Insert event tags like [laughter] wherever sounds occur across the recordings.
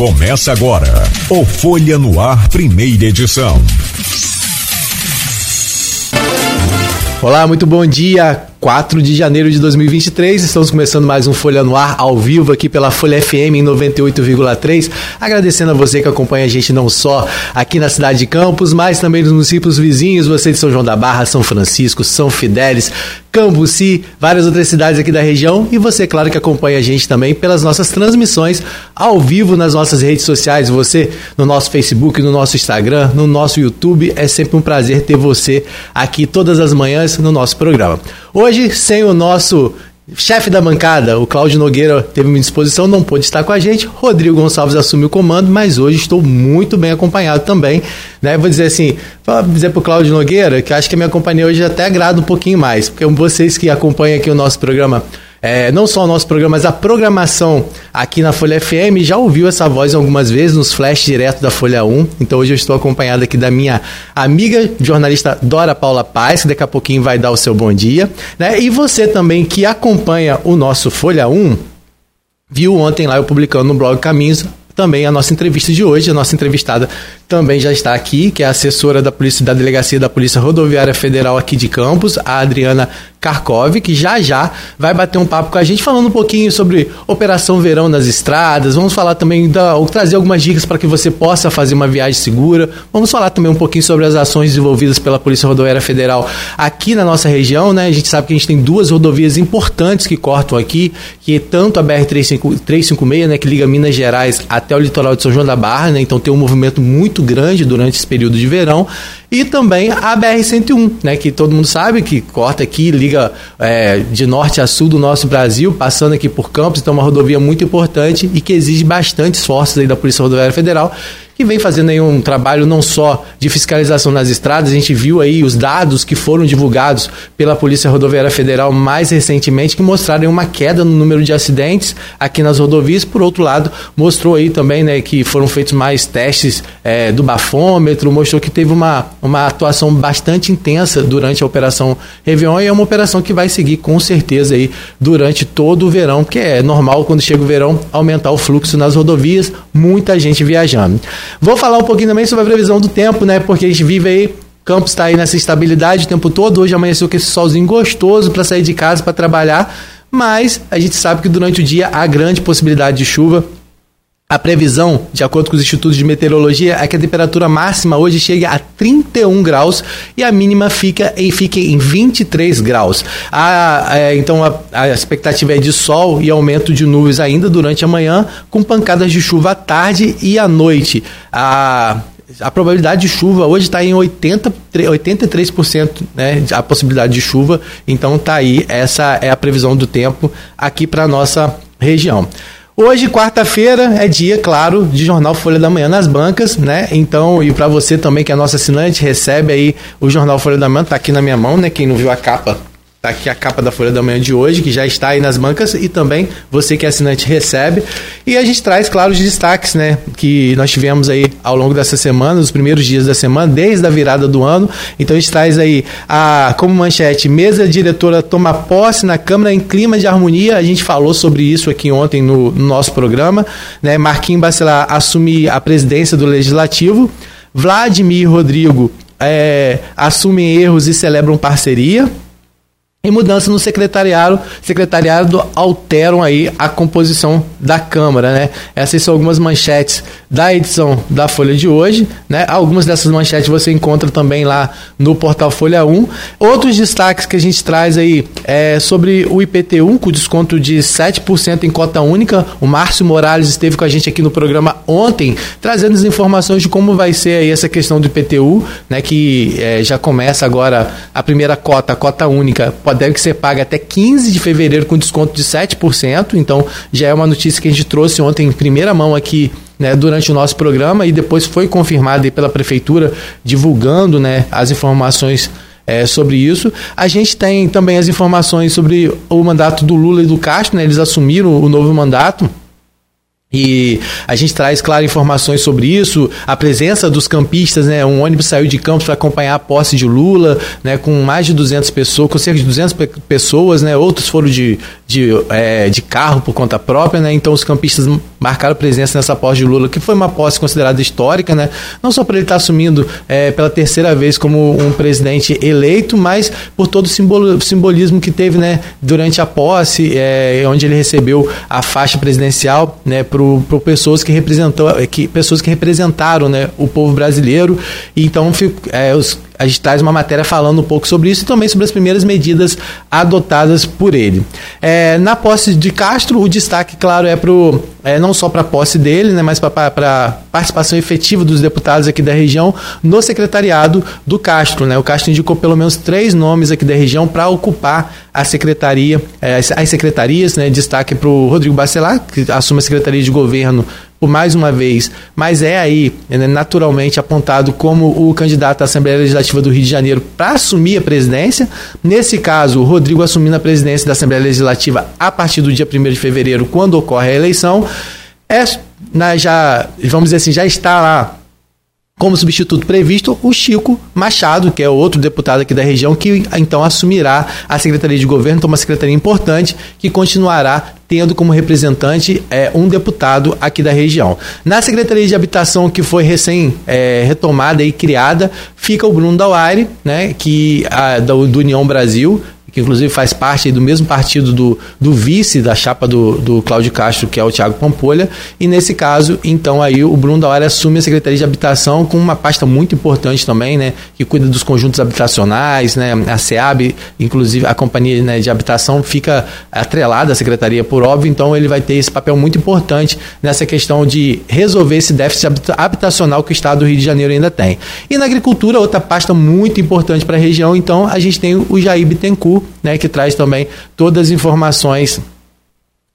Começa agora o Folha no Ar, primeira edição. Olá, muito bom dia. 4 de janeiro de 2023, estamos começando mais um Folha no Ar ao vivo aqui pela Folha FM em 98,3. Agradecendo a você que acompanha a gente não só aqui na cidade de Campos, mas também nos municípios vizinhos, você de São João da Barra, São Francisco, São Fidélis, Cambuci, várias outras cidades aqui da região e você, claro, que acompanha a gente também pelas nossas transmissões ao vivo nas nossas redes sociais, você no nosso Facebook, no nosso Instagram, no nosso YouTube. É sempre um prazer ter você aqui todas as manhãs no nosso programa. Hoje, sem o nosso chefe da bancada, o Cláudio Nogueira, teve uma disposição, não pôde estar com a gente. Rodrigo Gonçalves assumiu o comando, mas hoje estou muito bem acompanhado também. Né? Vou dizer assim, vou dizer para o Cláudio Nogueira que acho que a minha companhia hoje até agrada um pouquinho mais, porque vocês que acompanham aqui o nosso programa é, não só o nosso programa, mas a programação aqui na Folha FM, já ouviu essa voz algumas vezes nos flash direto da Folha 1. Então hoje eu estou acompanhado aqui da minha amiga jornalista Dora Paula Paz, que daqui a pouquinho vai dar o seu bom dia. Né? E você também que acompanha o nosso Folha 1, viu ontem lá eu publicando no blog Caminhos também a nossa entrevista de hoje. A nossa entrevistada também já está aqui, que é a assessora da Polícia da Delegacia da Polícia Rodoviária Federal aqui de Campos, a Adriana Karkov, que já já vai bater um papo com a gente falando um pouquinho sobre Operação Verão nas estradas. Vamos falar também da, ou trazer algumas dicas para que você possa fazer uma viagem segura. Vamos falar também um pouquinho sobre as ações desenvolvidas pela Polícia Rodoviária Federal aqui na nossa região, né? A gente sabe que a gente tem duas rodovias importantes que cortam aqui, que é tanto a BR 356, né, que liga Minas Gerais até o litoral de São João da Barra, né? Então tem um movimento muito grande durante esse período de verão. E também a BR-101, né, que todo mundo sabe que corta aqui, liga é, de norte a sul do nosso Brasil, passando aqui por Campos, então é uma rodovia muito importante e que exige bastante esforços aí da Polícia Rodoviária Federal que vem fazendo aí um trabalho não só de fiscalização nas estradas, a gente viu aí os dados que foram divulgados pela Polícia Rodoviária Federal mais recentemente, que mostraram uma queda no número de acidentes aqui nas rodovias. Por outro lado, mostrou aí também né, que foram feitos mais testes é, do bafômetro, mostrou que teve uma, uma atuação bastante intensa durante a Operação Réveillon e é uma operação que vai seguir com certeza aí durante todo o verão, que é normal quando chega o verão aumentar o fluxo nas rodovias, muita gente viajando. Vou falar um pouquinho também sobre a previsão do tempo, né? Porque a gente vive aí Campos está aí nessa estabilidade o tempo todo. Hoje amanheceu com esse solzinho gostoso para sair de casa para trabalhar, mas a gente sabe que durante o dia há grande possibilidade de chuva. A previsão, de acordo com os institutos de meteorologia, é que a temperatura máxima hoje chegue a 31 graus e a mínima fica em, fica em 23 graus. A, é, então a, a, expectativa é de sol e aumento de nuvens ainda durante a manhã, com pancadas de chuva à tarde e à noite. A, a probabilidade de chuva hoje está em 80, 83%, né? A possibilidade de chuva. Então tá aí, essa é a previsão do tempo aqui para nossa região. Hoje, quarta-feira, é dia, claro, de Jornal Folha da Manhã nas bancas, né? Então, e para você também que é nosso assinante, recebe aí o Jornal Folha da Manhã, tá aqui na minha mão, né? Quem não viu a capa Tá aqui a capa da Folha da Manhã de hoje, que já está aí nas bancas e também você que é assinante recebe. E a gente traz, claro, os destaques, né, que nós tivemos aí ao longo dessa semana, os primeiros dias da semana, desde a virada do ano. Então a gente traz aí a como manchete, mesa diretora toma posse na Câmara em clima de harmonia. A gente falou sobre isso aqui ontem no, no nosso programa, né? Marquinhos Bacelar assume a presidência do Legislativo. Vladimir Rodrigo é, assumem erros e celebram parceria. E mudança no secretariado, secretariado alteram aí a composição da Câmara, né? Essas são algumas manchetes da edição da Folha de hoje, né? Algumas dessas manchetes você encontra também lá no portal Folha 1. Outros destaques que a gente traz aí é sobre o IPTU, com desconto de 7% em cota única. O Márcio Morales esteve com a gente aqui no programa ontem, trazendo as informações de como vai ser aí essa questão do IPTU, né? Que é, já começa agora a primeira cota, a cota única deve que ser paga até 15 de fevereiro com desconto de 7%. Então, já é uma notícia que a gente trouxe ontem em primeira mão aqui né, durante o nosso programa e depois foi confirmada pela prefeitura divulgando né, as informações é, sobre isso. A gente tem também as informações sobre o mandato do Lula e do Castro, né, eles assumiram o novo mandato E a gente traz, claro, informações sobre isso, a presença dos campistas, né? Um ônibus saiu de Campos para acompanhar a posse de Lula, né? Com mais de 200 pessoas, com cerca de 200 pessoas, né? Outros foram de, de, é, de carro por conta própria, né? Então os campistas marcaram presença nessa posse de Lula, que foi uma posse considerada histórica, né? Não só por ele estar assumindo é, pela terceira vez como um presidente eleito, mas por todo o simbolismo que teve, né? Durante a posse, é, onde ele recebeu a faixa presidencial, né? Para pessoas que representou, que pessoas que representaram né, o povo brasileiro. Então é, os, a gente traz uma matéria falando um pouco sobre isso e também sobre as primeiras medidas adotadas por ele. É, na posse de Castro, o destaque, claro, é, pro, é não só para a posse dele, né, mas para a participação efetiva dos deputados aqui da região no secretariado do Castro. Né? O Castro indicou pelo menos três nomes aqui da região para ocupar a secretaria, é, as secretarias, né? destaque para o Rodrigo Bacelar, que assume a secretaria de governo por mais uma vez, mas é aí né, naturalmente apontado como o candidato à Assembleia Legislativa do Rio de Janeiro para assumir a presidência. Nesse caso, o Rodrigo assumindo a presidência da Assembleia Legislativa a partir do dia 1 de fevereiro, quando ocorre a eleição, é, na, já, vamos dizer assim, já está lá como substituto previsto o Chico Machado, que é outro deputado aqui da região, que então assumirá a Secretaria de Governo, então uma secretaria importante que continuará tendo como representante é, um deputado aqui da região. Na Secretaria de Habitação, que foi recém é, retomada e criada, fica o Bruno Dauaire, né, que, a, do, do União Brasil, que inclusive faz parte do mesmo partido do, do vice da chapa do, do Cláudio Castro, que é o Tiago Pampolha, e nesse caso, então aí o Bruno Dauer assume a Secretaria de Habitação com uma pasta muito importante também, né, que cuida dos conjuntos habitacionais, né, a SEAB, inclusive a companhia né, de habitação fica atrelada à Secretaria por óbvio, então ele vai ter esse papel muito importante nessa questão de resolver esse déficit habitacional que o Estado do Rio de Janeiro ainda tem. E na agricultura, outra pasta muito importante para a região, então a gente tem o Jair Bittencourt, né, que traz também todas as informações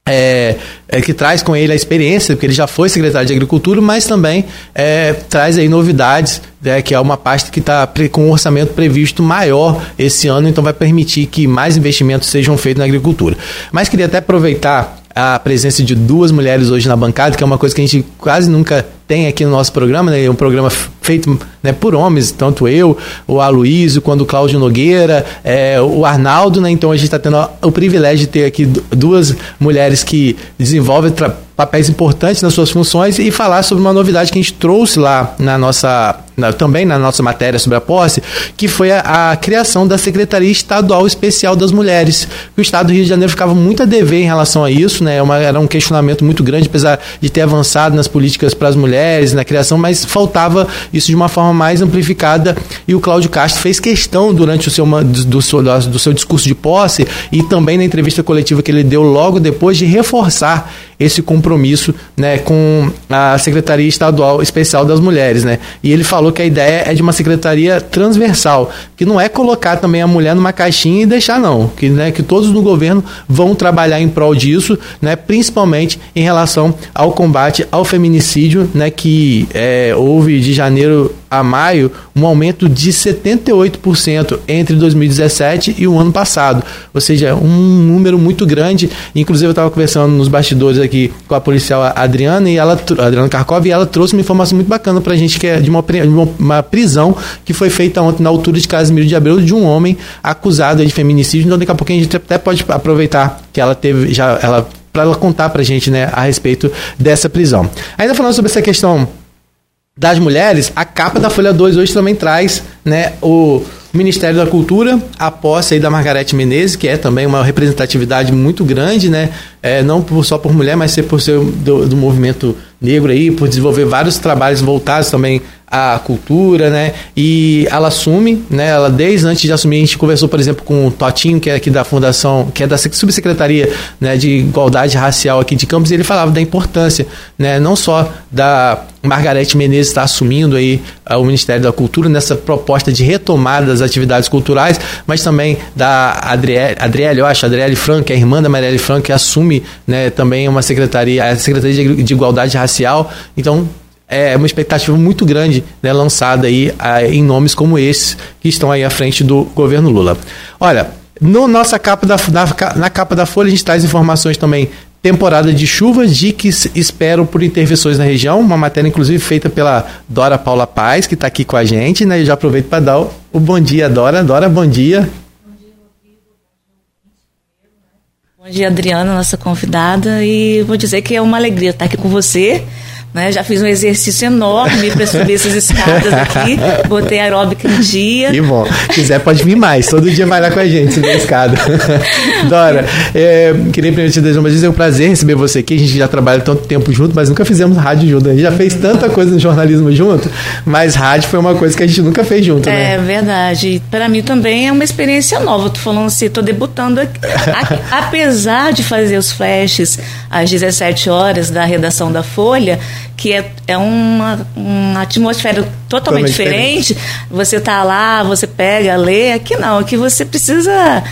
é, é, que traz com ele a experiência, porque ele já foi secretário de Agricultura, mas também é, traz aí novidades, né, que é uma pasta que está com um orçamento previsto maior esse ano, então vai permitir que mais investimentos sejam feitos na agricultura. Mas queria até aproveitar a presença de duas mulheres hoje na bancada, que é uma coisa que a gente quase nunca tem aqui no nosso programa, né? É um programa feito né, por homens, tanto eu, o Aloysio, quando o Cláudio Nogueira, é, o Arnaldo, né? Então a gente está tendo o privilégio de ter aqui duas mulheres que desenvolvem papéis importantes nas suas funções e falar sobre uma novidade que a gente trouxe lá na nossa na, também na nossa matéria sobre a posse, que foi a, a, criação da Secretaria Estadual Especial das Mulheres. O Estado do Rio de Janeiro ficava muito a dever em relação a isso, né? Uma, era um questionamento muito grande, apesar de ter avançado nas políticas para as mulheres, na criação, mas faltava isso de uma forma mais amplificada. E o Cláudio Castro fez questão durante o seu, do, seu, do seu discurso de posse e também na entrevista coletiva que ele deu logo depois de reforçar esse compromisso né, com a Secretaria Estadual Especial das Mulheres. Né? E ele falou que a ideia é de uma secretaria transversal, que não é colocar também a mulher numa caixinha e deixar, não. Que, né, que todos no governo vão trabalhar em prol disso, né, principalmente em relação ao combate ao feminicídio, né, que é, houve de janeiro a maio um aumento de 78% entre 2017 e o ano passado. Ou seja, um número muito grande. Inclusive, eu estava conversando nos bastidores aqui com a policial Adriana, e ela, Adriana Karkov, e ela trouxe uma informação muito bacana para a gente, que é de uma, uma, prisão que foi feita ontem na altura de Casimiro de Abreu de um homem acusado de feminicídio. Então, daqui a pouquinho a gente até pode aproveitar que ela teve já ela para ela contar para a gente né, a respeito dessa prisão. Ainda falando sobre essa questão das mulheres, a capa da Folha 2 hoje também traz né, o Ministério da Cultura, a posse aí da Margarete Menezes, que é também uma representatividade muito grande, né? É, não por, só por mulher, mas ser por ser do, do movimento negro aí, por desenvolver vários trabalhos voltados também à cultura, né? E ela assume, né? Ela desde antes de assumir, a gente conversou, por exemplo, com o Totinho, que é aqui da Fundação, que é da Subsecretaria né, de Igualdade Racial aqui de Campos, e ele falava da importância, né? Não só da Margarete Menezes estar assumindo aí uh, o Ministério da Cultura nessa proposta de retomada das atividades culturais, mas também da Adriele, Adriele eu acho, Adriele Franco, é a irmã da Marielle Franco, que assume né, também uma secretaria, a Secretaria de Igualdade Racial. Então, é uma expectativa muito grande né, lançada aí em nomes como esses que estão aí à frente do governo Lula. Olha, no nossa capa da, na, na, capa da Folha a gente traz informações também temporada de chuvas, diques espero por intervenções na região, uma matéria inclusive feita pela Dora Paula Paz, que está aqui com a gente, né? Eu já aproveito para dar o, o bom dia, Dora. Dora, bom dia. Bom dia, Adriana, nossa convidada, e vou dizer que é uma alegria estar aqui com você né? Já fiz um exercício enorme para subir essas escadas aqui. Botei aeróbica em dia. Que bom. Se quiser, pode vir mais. Todo dia vai lá com a gente, subir a escada. [laughs] Dora, é, queria primeiro te desejar uma vez, é um prazer receber você aqui. A gente já trabalha tanto tempo junto, mas nunca fizemos rádio junto. A gente já fez tanta coisa no jornalismo junto, mas rádio foi uma coisa que a gente nunca fez junto, né? É verdade. Para mim também é uma experiência nova. Tô falando assim, tô debutando aqui. Apesar de fazer os flashes às 17 horas da redação da Folha, que é, é uma, uma atmosfera totalmente diferente. diferente. Você tá lá, você pega, lê. Aqui não, aqui você precisa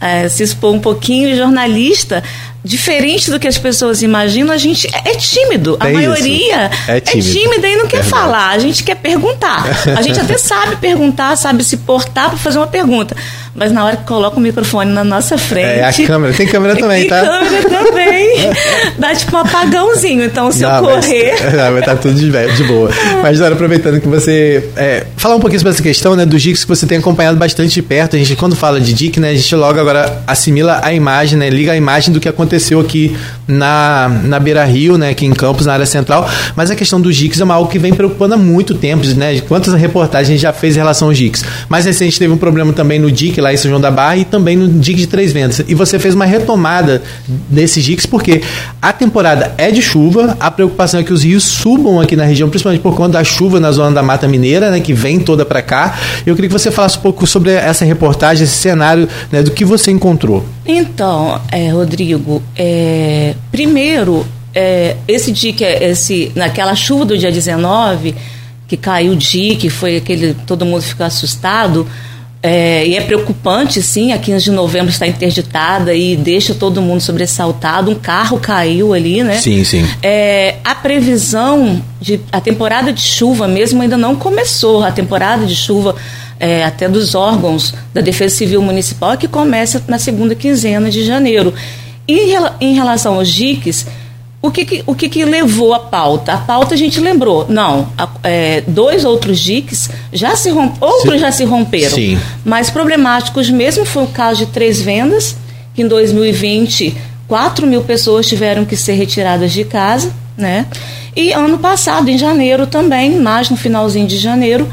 é, se expor um pouquinho. Jornalista, diferente do que as pessoas imaginam, a gente é, é tímido. a maioria é, é tímida e não quer falar. A gente quer perguntar. A gente até [laughs] sabe perguntar, sabe se portar para fazer uma pergunta. Mas na hora que coloca o microfone na nossa frente. É, a câmera. Tem câmera [laughs] também, tá? Tem câmera também. [laughs] Dá tipo um apagãozinho. Então, se não, eu correr. Mas, não, vai estar tá tudo de, de boa. Mas, Dora, aproveitando que você. É, falar um pouquinho sobre essa questão, né, dos dicks que você tem acompanhado bastante de perto. A gente, quando fala de dick, né, a gente logo agora assimila a imagem, né, liga a imagem do que aconteceu aqui na, na Beira Rio, né, aqui em Campos, na área central. Mas a questão dos dicks é uma algo que vem preocupando há muito tempo, né? Quantas reportagens já fez em relação aos dicks. Mais recente teve um problema também no DIC lá em São João da Barra e também no DIC de Três Vendas. E você fez uma retomada desses DICs porque a temporada é de chuva, a preocupação é que os rios subam aqui na região, principalmente por conta da chuva na zona da Mata Mineira, né, que vem toda para cá. Eu queria que você falasse um pouco sobre essa reportagem, esse cenário, né, do que você encontrou. Então, é, Rodrigo, é, primeiro, é, esse dique, esse, naquela chuva do dia 19, que caiu o dique, foi aquele, todo mundo ficou assustado, é, e é preocupante, sim, a 15 de novembro está interditada e deixa todo mundo sobressaltado. Um carro caiu ali, né? Sim, sim. É, a previsão de. A temporada de chuva mesmo ainda não começou. A temporada de chuva, é, até dos órgãos da Defesa Civil Municipal, é que começa na segunda quinzena de janeiro. E em relação aos diques o que, que o que, que, levou a pauta? A pauta a gente lembrou. Não, a, é, dois outros diques já se romp, outros Sim. já se romperam. Sim. Mas problemáticos mesmo foi o caso de três vendas, que em 2020 4 mil pessoas tiveram que ser retiradas de casa, né? E ano passado, em janeiro também, mais no finalzinho de janeiro,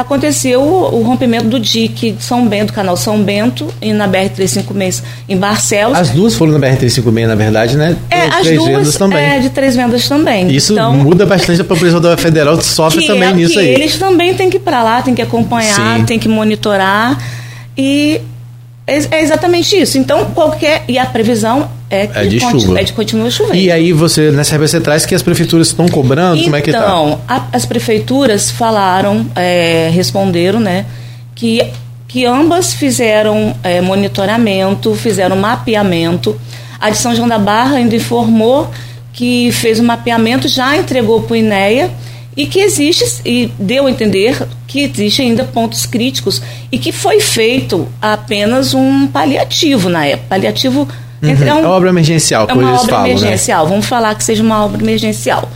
aconteceu o, rompimento do dique São Bento, canal São Bento, e na BR-356 em Barcelos. As duas foram na BR-356, na verdade, né? É, as três duas, vendas também. É, de três vendas também. Isso então, muda bastante a população da Federal, sofre também é, nisso aí. Eles também têm que ir para lá, têm que acompanhar, Sim. têm que monitorar. E é, é exatamente isso. Então, qualquer. E a previsão é, é de chuva. É de continua chovendo. E aí você, nessa você traz que as prefeituras estão cobrando? Então, como é que tá? Então, as prefeituras falaram, é, responderam, né, que, que ambas fizeram é, monitoramento, fizeram mapeamento. A de São João da Barra ainda informou que fez um mapeamento, já entregou para o INEA e que existe, e deu a entender que existe ainda pontos críticos e que foi feito apenas um paliativo na época. Paliativo Uhum. É, um, é uma obra emergencial, é uma obra falam, né? emergencial. Né? Vamos falar que seja uma obra emergencial.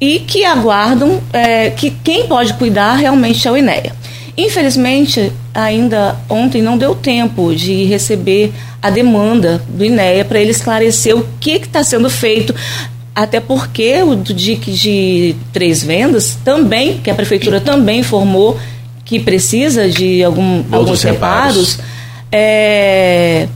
E que aguardam é, que quem pode cuidar realmente é o INEA. Infelizmente, ainda ontem não deu tempo de receber a demanda do INEA para ele esclarecer o que está sendo feito. Até porque o DIC de três vendas também, que a prefeitura também informou que precisa de algum, alguns reparos. reparos é,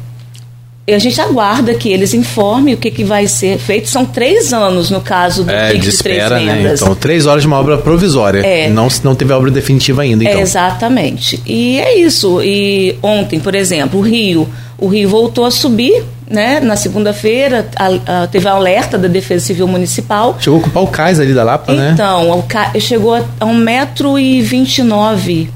a gente aguarda que eles informem o que, que vai ser feito. São três anos no caso do é, de, espera, três né? Então, três horas de uma obra provisória. É. Não, não teve obra definitiva ainda, então. É, exatamente. E é isso. E ontem, por exemplo, o Rio, o Rio voltou a subir, né? Na segunda-feira teve alerta da Defesa Civil Municipal. Chegou a ocupar o cais ali da Lapa, então, né? Então, chegou a, a 1,29m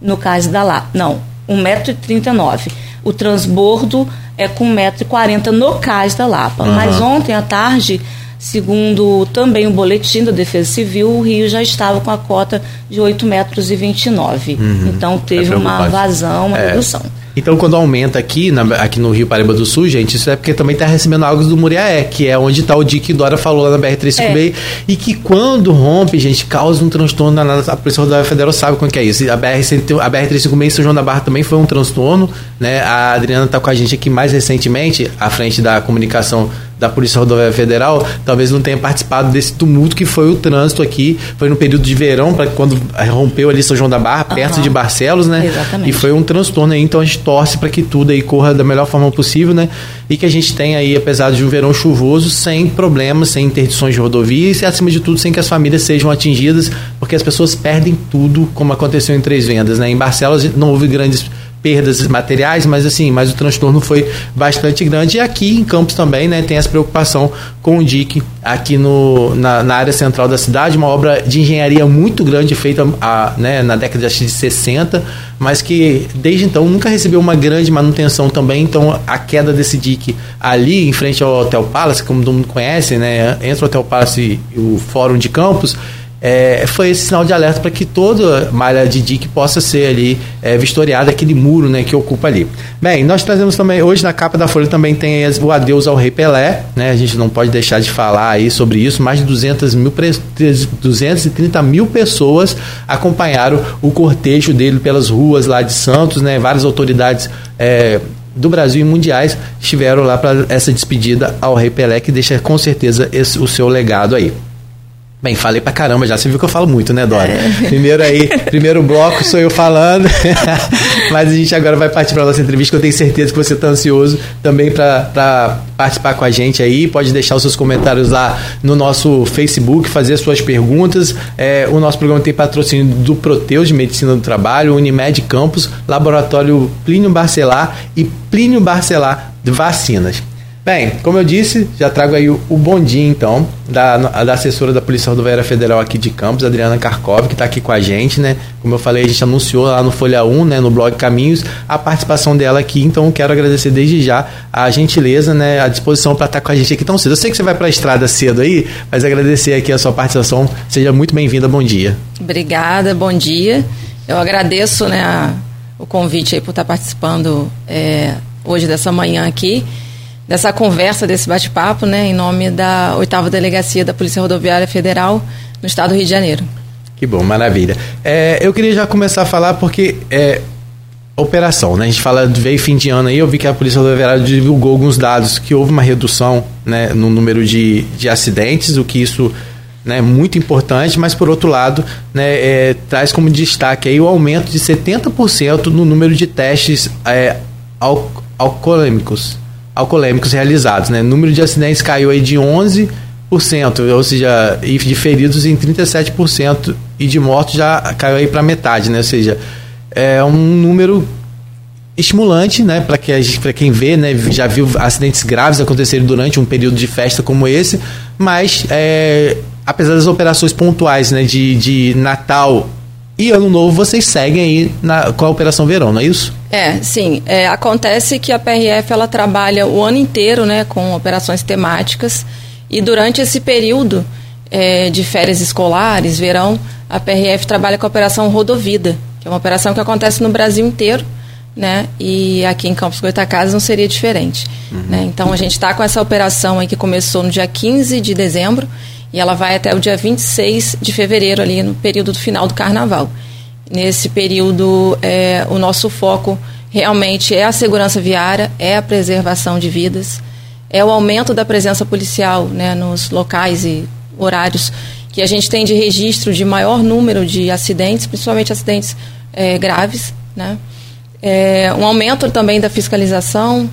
no cais da Lapa. Não, 1,39m. O transbordo é com 1,40m no cais da Lapa. Uhum. Mas ontem à tarde, segundo também o boletim da Defesa Civil, o Rio já estava com a cota de 8,29 metros. Uhum. Então teve é uma vazão, uma é. redução. Então, quando aumenta aqui, na, aqui no Rio Paraíba do Sul, gente, isso é porque também está recebendo águas do Muriaé, que é onde está o dia que Dora falou lá na BR-356, é. e que quando rompe, gente, causa um transtorno na, a Polícia Rodoviária Federal sabe como que é isso. A BR-356 a BR em São João da Barra também foi um transtorno, né? A Adriana está com a gente aqui mais recentemente, à frente da comunicação da Polícia Rodoviária Federal, talvez não tenha participado desse tumulto que foi o trânsito aqui. Foi no período de verão, para quando rompeu ali São João da Barra, perto uhum. de Barcelos, né? Exatamente. E foi um transtorno aí, então a gente torce para que tudo aí corra da melhor forma possível, né? E que a gente tenha aí, apesar de um verão chuvoso, sem problemas, sem interdições de rodovias e, acima de tudo, sem que as famílias sejam atingidas, porque as pessoas perdem tudo, como aconteceu em Três Vendas, né? Em Barcelos não houve grandes perdas materiais, mas assim, mas o transtorno foi bastante grande. E aqui em Campos também, né, tem essa preocupação com o DIC aqui no, na, na área central da cidade, uma obra de engenharia muito grande feita a, né, na década de 60, mas que desde então nunca recebeu uma grande manutenção também. Então a queda desse DIC ali em frente ao Hotel Palace, como todo mundo conhece, né, entre o Hotel Palace e o Fórum de Campos, é, foi esse sinal de alerta para que toda malha de dique possa ser ali é, vistoriada, aquele muro né, que ocupa ali. Bem, nós trazemos também, hoje na capa da Folha também tem o adeus ao Rei Pelé, né, a gente não pode deixar de falar aí sobre isso, mais de 200 mil, 230 mil pessoas acompanharam o cortejo dele pelas ruas lá de Santos, né, várias autoridades é, do Brasil e mundiais estiveram lá para essa despedida ao Rei Pelé, que deixa com certeza esse, o seu legado aí. Bem, falei pra caramba já. Você viu que eu falo muito, né, Dora? É. Primeiro aí, primeiro bloco sou eu falando. [laughs] Mas a gente agora vai partir para nossa entrevista, que eu tenho certeza que você está ansioso também para participar com a gente aí. Pode deixar os seus comentários lá no nosso Facebook, fazer suas perguntas. É, o nosso programa tem patrocínio do Proteus de Medicina do Trabalho, Unimed Campus, Laboratório Plínio Barcelar e Plínio Barcelar de Vacinas. Bem, como eu disse, já trago aí o, o bom dia, então, da, da assessora da Polícia Rodoviária Federal aqui de Campos, Adriana Karkov, que está aqui com a gente, né? Como eu falei, a gente anunciou lá no Folha 1, né, no blog Caminhos, a participação dela aqui, então quero agradecer desde já a gentileza, né, a disposição para estar com a gente aqui tão cedo. Eu sei que você vai para a estrada cedo aí, mas agradecer aqui a sua participação. Seja muito bem-vinda, bom dia. Obrigada, bom dia. Eu agradeço, né, a, o convite aí por estar participando é, hoje dessa manhã aqui dessa conversa, desse bate-papo, né, em nome da oitava delegacia da Polícia Rodoviária Federal no estado do Rio de Janeiro. Que bom, maravilha. É, eu queria já começar a falar porque é, operação, né? A gente fala, veio fim de ano aí, eu vi que a Polícia Rodoviária divulgou alguns dados que houve uma redução né, no número de, de acidentes, o que isso né, muito importante, mas por outro lado, né, é, traz como destaque aí o aumento de 70% no número de testes é, al alcoolêmicos alcoolêmicos realizados. Né? O número de acidentes caiu aí de 11%, ou seja, e de feridos em 37%, e de mortos já caiu aí para metade, né? ou seja, é um número estimulante, né, para que para quem vê, né, já viu acidentes graves acontecerem durante um período de festa como esse, mas é, apesar das operações pontuais, né, de, de Natal e Ano Novo, vocês seguem aí na, com a Operação Verão, não é isso? É, sim. É, acontece que a PRF ela trabalha o ano inteiro né, com operações temáticas e durante esse período é, de férias escolares, verão, a PRF trabalha com a Operação Rodovida, que é uma operação que acontece no Brasil inteiro. Né? E aqui em Campos Goitacazes não seria diferente. Uhum. Né? Então a gente está com essa operação aí que começou no dia 15 de dezembro e ela vai até o dia 26 de fevereiro, ali no período do final do carnaval. Nesse período, é, o nosso foco realmente é a segurança viária, é a preservação de vidas, é o aumento da presença policial né, nos locais e horários que a gente tem de registro de maior número de acidentes, principalmente acidentes é, graves. Né? É, um aumento também da fiscalização,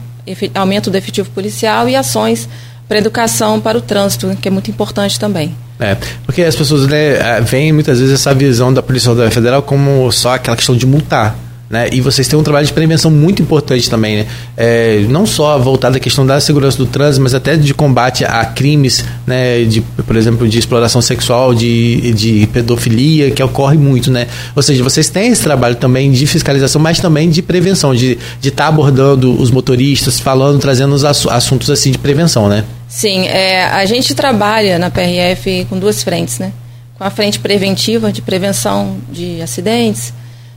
aumento do efetivo policial e ações para educação para o trânsito, que é muito importante também. É, porque as pessoas né, veem muitas vezes essa visão da Polícia Federal como só aquela questão de multar. Né? E vocês têm um trabalho de prevenção muito importante também, né? É, não só voltado à questão da segurança do trânsito, mas até de combate a crimes, né? De, por exemplo, de exploração sexual, de, de pedofilia, que ocorre muito, né? Ou seja, vocês têm esse trabalho também de fiscalização, mas também de prevenção, de estar de tá abordando os motoristas, falando, trazendo os assuntos assim de prevenção, né? Sim, é, a gente trabalha na PRF com duas frentes, né? Com a frente preventiva, de prevenção de acidentes,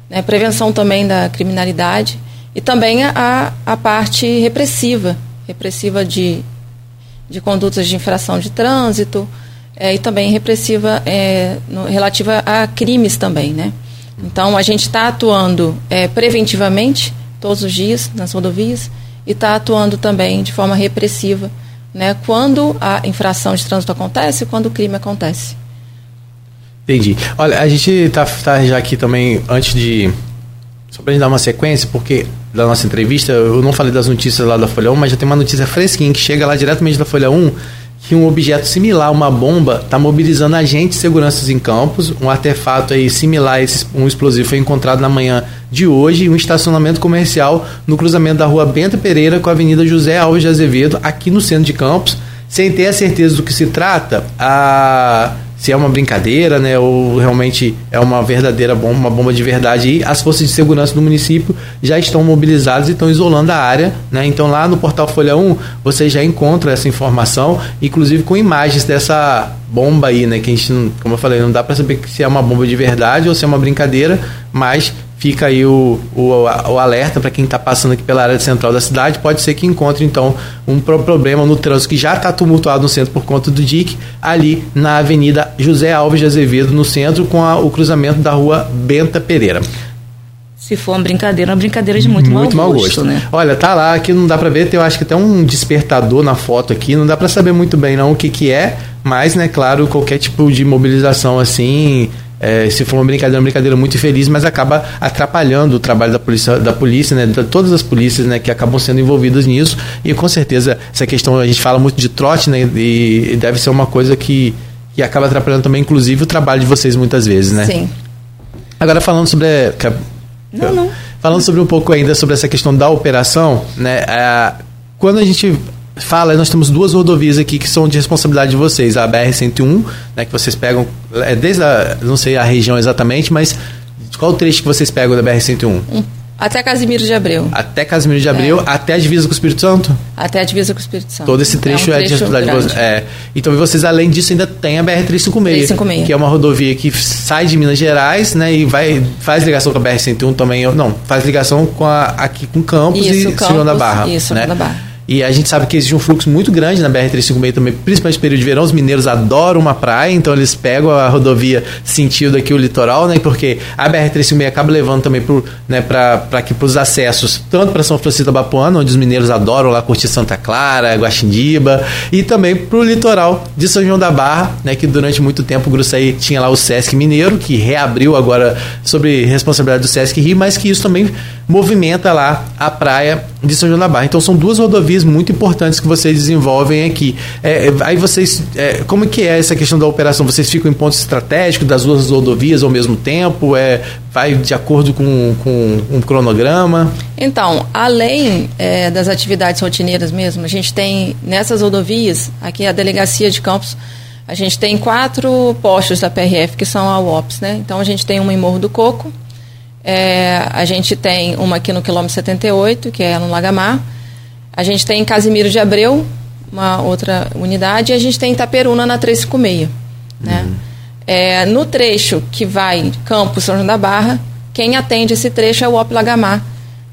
né? prevenção também da criminalidade, E também a, a parte repressiva, repressiva de, de condutas de infração de trânsito, é, e também repressiva é, no, relativa a crimes também, né? Então, a gente está atuando é, preventivamente, todos os dias, nas rodovias, e está atuando também de forma repressiva, né? Quando a infração de trânsito acontece quando o crime acontece. Entendi. Olha, a gente está tá já aqui também, antes de... Só para a gente dar uma sequência, porque da nossa entrevista, eu não falei das notícias lá da Folha 1, mas já tem uma notícia fresquinha que chega lá diretamente da Folha 1, que um objeto similar, uma bomba, está mobilizando agentes de segurança em campos. Um artefato aí similar a esse, um explosivo foi encontrado na manhã de hoje em um estacionamento comercial no cruzamento da rua Bento Pereira com a Avenida José Alves de Azevedo, aqui no centro de Campos. Sem ter a certeza do que se trata, a se é uma brincadeira, né, ou realmente é uma verdadeira bomba, uma bomba de verdade. E as forças de segurança do município já estão mobilizadas e estão isolando a área, né? Então lá no portal Folha 1 você já encontra essa informação, inclusive com imagens dessa bomba aí, né? Que a gente, como eu falei, não dá para saber se é uma bomba de verdade ou se é uma brincadeira, mas fica aí o, o, o alerta para quem está passando aqui pela área central da cidade. Pode ser que encontre, então, um problema no trânsito que já está tumultuado no centro por conta do DIC, ali na Avenida José Alves de Azevedo, no centro, com a, o cruzamento da rua Benta Pereira. Se for uma brincadeira, uma brincadeira de muito, muito mau, mau gosto, né? Olha, tá lá, aqui não dá para ver, tem, eu acho que até um despertador na foto aqui, não dá para saber muito bem não o que que é, mas, né, claro, qualquer tipo de mobilização assim, é, se for uma brincadeira, uma brincadeira muito infeliz, mas acaba atrapalhando o trabalho da polícia, da polícia, né, de todas as polícias, né, que acabam sendo envolvidas nisso. E com certeza essa questão a gente fala muito de trote, né, e, e deve ser uma coisa que, que acaba atrapalhando também, inclusive, o trabalho de vocês muitas vezes, né? Sim. Agora falando sobre não, não. falando sobre um pouco ainda sobre essa questão da operação, né, a, quando a gente fala, nós temos duas rodovias aqui que são de responsabilidade de vocês, a BR-101, né, que vocês pegam, é desde a, não sei a região exatamente, mas qual o trecho que vocês pegam da BR-101? Até Casimiro de Abreu. Até Casimiro de Abreu, é. até a divisa com o Espírito Santo? Até a divisa com o Espírito Santo. Todo esse trecho é, um trecho é de responsabilidade de vocês. É. Então, vocês, além disso, ainda tem a BR-356, que é uma rodovia que sai de Minas Gerais, né, e vai, faz ligação com a BR-101 também, não, faz ligação com a, aqui com Campos isso, e Campos, da Barra. Isso, né? da Barra. E a gente sabe que existe um fluxo muito grande na BR-356 também, principalmente no período de verão. Os mineiros adoram uma praia, então eles pegam a rodovia sentido aqui o litoral, né? Porque a BR-356 acaba levando também para né, os acessos, tanto para São Francisco da Bapuana, onde os mineiros adoram lá curtir Santa Clara, Guaxindiba, e também para o litoral de São João da Barra, né? Que durante muito tempo o Gruçaí tinha lá o Sesc Mineiro, que reabriu agora sobre responsabilidade do Sesc Rio, mas que isso também movimenta lá a praia de São João da Barra. Então são duas rodovias muito importantes que vocês desenvolvem aqui. É, é, aí vocês, é, como que é essa questão da operação? Vocês ficam em pontos estratégicos das duas rodovias ao mesmo tempo? É, vai de acordo com, com um cronograma? Então, além é, das atividades rotineiras mesmo, a gente tem nessas rodovias, aqui a delegacia de Campos, a gente tem quatro postos da PRF que são a UOPS, né? Então a gente tem uma em Morro do Coco, é, a gente tem uma aqui no quilômetro 78, que é no Lagamar. A gente tem em Casimiro de Abreu, uma outra unidade, e a gente tem em Itaperuna na 356. Né? Uhum. É, no trecho que vai Campos São João da Barra, quem atende esse trecho é o OP Lagamar,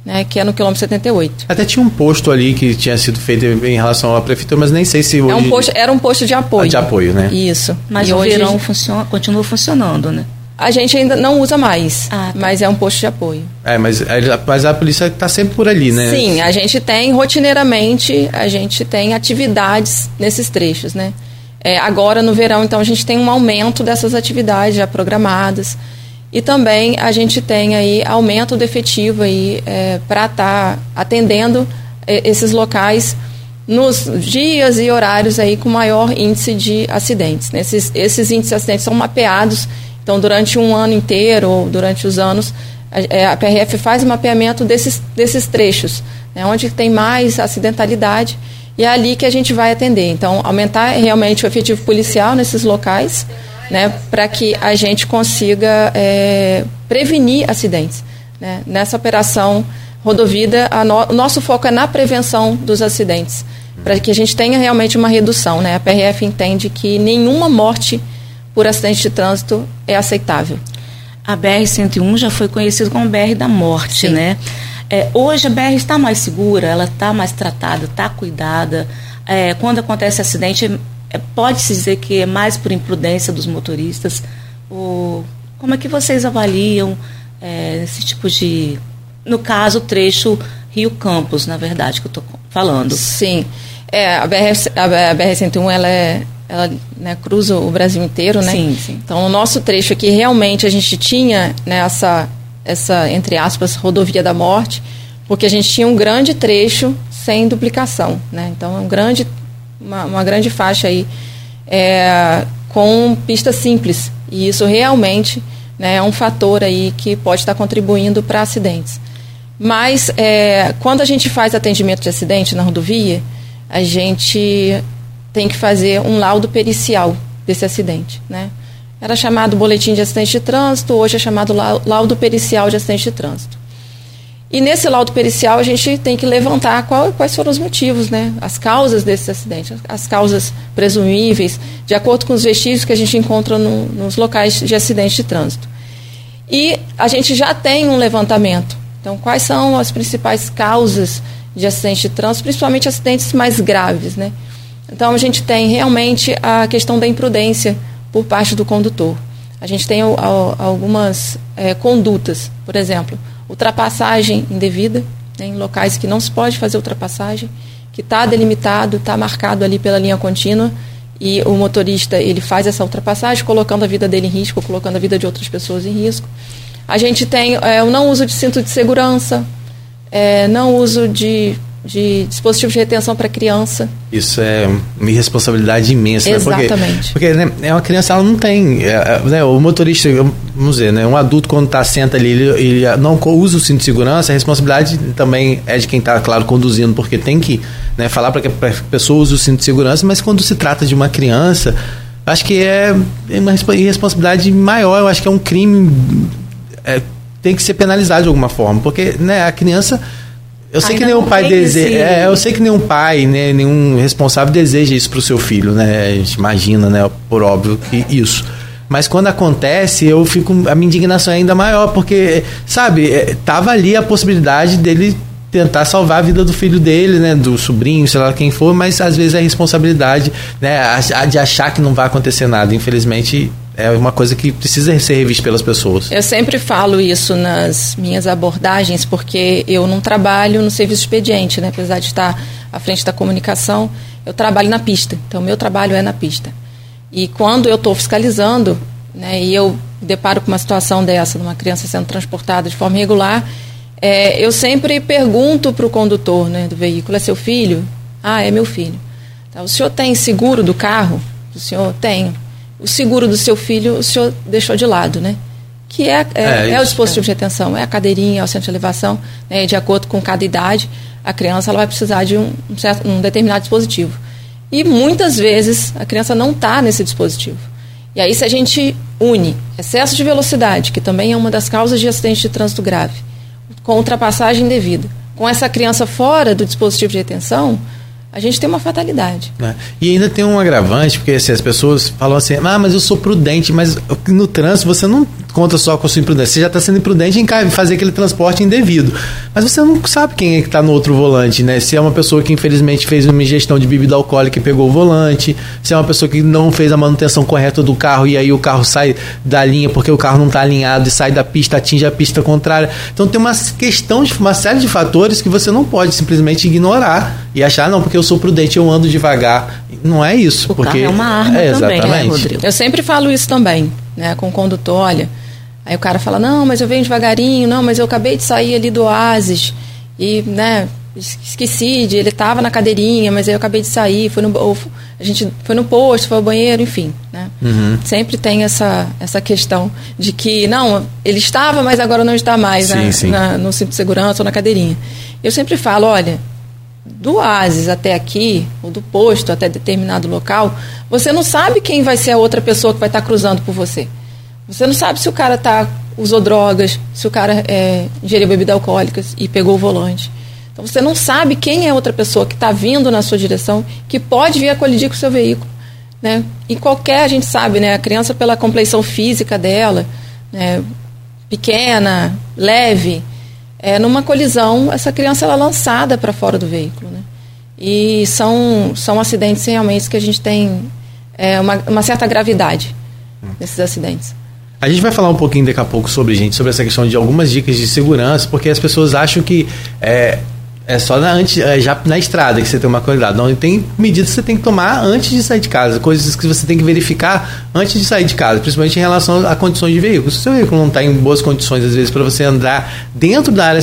né, que é no quilômetro 78. Até tinha um posto ali que tinha sido feito em relação à prefeitura, mas nem sei se hoje... É um posto, era um posto de apoio. Ah, de apoio, né? Isso. Mas e o hoje verão funciona, continua funcionando, né? A gente ainda não usa mais, ah, tá. mas é um posto de apoio. É, mas, mas a polícia está sempre por ali, né? Sim, a gente tem rotineiramente, a gente tem atividades nesses trechos, né? É, agora no verão, então, a gente tem um aumento dessas atividades já programadas. E também a gente tem aí aumento do efetivo aí é, para estar tá atendendo é, esses locais nos dias e horários aí com maior índice de acidentes. Esses, esses índices de acidentes são mapeados então, durante um ano inteiro, ou durante os anos, a, é, a PRF faz o mapeamento desses, desses trechos, né, onde tem mais acidentalidade, e é ali que a gente vai atender. Então, aumentar realmente o efetivo policial nesses locais, né, para que a gente consiga é, prevenir acidentes. Né. Nessa operação Rodovida, no, o nosso foco é na prevenção dos acidentes, para que a gente tenha realmente uma redução. Né. A PRF entende que nenhuma morte por acidente de trânsito é aceitável. A BR-101 já foi conhecida como BR da morte, Sim. né? É, hoje a BR está mais segura, ela está mais tratada, está cuidada. É, quando acontece acidente, é, pode-se dizer que é mais por imprudência dos motoristas. O, como é que vocês avaliam é, esse tipo de. No caso, o trecho Rio Campos, na verdade, que eu estou falando. Sim. É, a BR-101 BR ela, é, ela né, cruza o Brasil inteiro, né? Sim, sim. Então, o nosso trecho aqui, realmente, a gente tinha né, essa essa, entre aspas, rodovia da morte, porque a gente tinha um grande trecho sem duplicação, né? Então, um grande, uma, uma grande faixa aí é, com pista simples. E isso realmente né, é um fator aí que pode estar contribuindo para acidentes. Mas, é, quando a gente faz atendimento de acidente na rodovia, a gente tem que fazer um laudo pericial desse acidente, né? Era chamado boletim de acidente de trânsito, hoje é chamado laudo pericial de acidente de trânsito. E nesse laudo pericial a gente tem que levantar qual, quais foram os motivos, né? As causas desse acidente, as causas presumíveis, de acordo com os vestígios que a gente encontra no, nos locais de acidente de trânsito. E a gente já tem um levantamento. Então, quais são as principais causas de acidente de trânsito, principalmente acidentes mais graves, né? Então, a gente tem realmente a questão da imprudência por parte do condutor. A gente tem algumas é, condutas, por exemplo, ultrapassagem indevida, né, em locais que não se pode fazer ultrapassagem, que está delimitado, está marcado ali pela linha contínua, e o motorista ele faz essa ultrapassagem, colocando a vida dele em risco, colocando a vida de outras pessoas em risco. A gente tem é, o não uso de cinto de segurança, é, não uso de de dispositivos de retenção para criança. Isso é uma irresponsabilidade imensa. Exatamente. Né? Porque, porque né, é uma criança, ela não tem. É, é, né, o motorista, vamos dizer, né, um adulto quando está senta ali, ele, ele, não usa o cinto de segurança, a responsabilidade também é de quem está, claro, conduzindo, porque tem que né, falar para que a pessoa use o cinto de segurança, mas quando se trata de uma criança, acho que é uma irresponsabilidade maior, eu acho que é um crime. É, tem que ser penalizado de alguma forma, porque né, a criança eu sei que nenhum pai deseja. É, eu sei que nenhum pai, né, nenhum responsável deseja isso para o seu filho, né? A gente imagina, né, por óbvio, que isso. Mas quando acontece, eu fico. A minha indignação é ainda maior, porque, sabe, é, tava ali a possibilidade dele tentar salvar a vida do filho dele, né, do sobrinho, sei lá quem for, mas às vezes é responsabilidade, né, de achar que não vai acontecer nada. Infelizmente, é uma coisa que precisa ser revista pelas pessoas. Eu sempre falo isso nas minhas abordagens, porque eu não trabalho no serviço expediente, né? apesar de estar à frente da comunicação, eu trabalho na pista. Então, meu trabalho é na pista. E quando eu estou fiscalizando, né, e eu deparo com uma situação dessa, de uma criança sendo transportada de forma irregular, é, eu sempre pergunto para o condutor né, do veículo: é seu filho? Ah, é meu filho. Tá, o senhor tem seguro do carro? O senhor tem o seguro do seu filho o senhor deixou de lado, né? Que é, é, é, é o dispositivo é. de retenção, é a cadeirinha, é o centro de elevação, né? de acordo com cada idade, a criança ela vai precisar de um, um, certo, um determinado dispositivo. E muitas vezes a criança não está nesse dispositivo. E aí, se a gente une excesso de velocidade, que também é uma das causas de acidente de trânsito grave, com ultrapassagem indevida, com essa criança fora do dispositivo de retenção, a gente tem uma fatalidade. É. E ainda tem um agravante, porque assim, as pessoas falam assim, ah, mas eu sou prudente, mas no trânsito você não conta só com a sua imprudência, você já está sendo imprudente em fazer aquele transporte indevido. Mas você não sabe quem é que está no outro volante, né? Se é uma pessoa que infelizmente fez uma ingestão de bebida alcoólica e pegou o volante, se é uma pessoa que não fez a manutenção correta do carro e aí o carro sai da linha porque o carro não está alinhado e sai da pista, atinge a pista contrária. Então tem uma questão uma série de fatores que você não pode simplesmente ignorar e achar, não, porque eu sou prudente, eu ando devagar. Não é isso. O porque carro é uma arma é, também, né, Rodrigo? Eu sempre falo isso também, né, com o condutor, olha, aí o cara fala, não, mas eu venho devagarinho, não, mas eu acabei de sair ali do oásis e, né, esqueci de, ele estava na cadeirinha, mas aí eu acabei de sair, foi no, ou, a gente foi no posto, foi ao banheiro, enfim, né? Uhum. Sempre tem essa, essa questão de que, não, ele estava, mas agora não está mais sim, né, sim. Na, no cinto de segurança ou na cadeirinha. Eu sempre falo, olha, do oásis até aqui, ou do posto até determinado local, você não sabe quem vai ser a outra pessoa que vai estar cruzando por você. Você não sabe se o cara tá, usou drogas, se o cara é, ingeriu bebidas alcoólicas e pegou o volante. Então você não sabe quem é a outra pessoa que está vindo na sua direção, que pode vir a colidir com o seu veículo. Né? E qualquer, a gente sabe, né, a criança pela compleição física dela, né, pequena, leve, é, numa colisão, essa criança ela é lançada para fora do veículo. Né? E são, são acidentes realmente que a gente tem é, uma, uma certa gravidade nesses acidentes. A gente vai falar um pouquinho daqui a pouco sobre, gente, sobre essa questão de algumas dicas de segurança, porque as pessoas acham que é, é só na, antes, é, já na estrada que você tem uma qualidade. Não, tem medidas que você tem que tomar antes de sair de casa, coisas que você tem que verificar antes de sair de casa, principalmente em relação a condições de veículo. Se o seu veículo não está em boas condições, às vezes, para você andar dentro da área,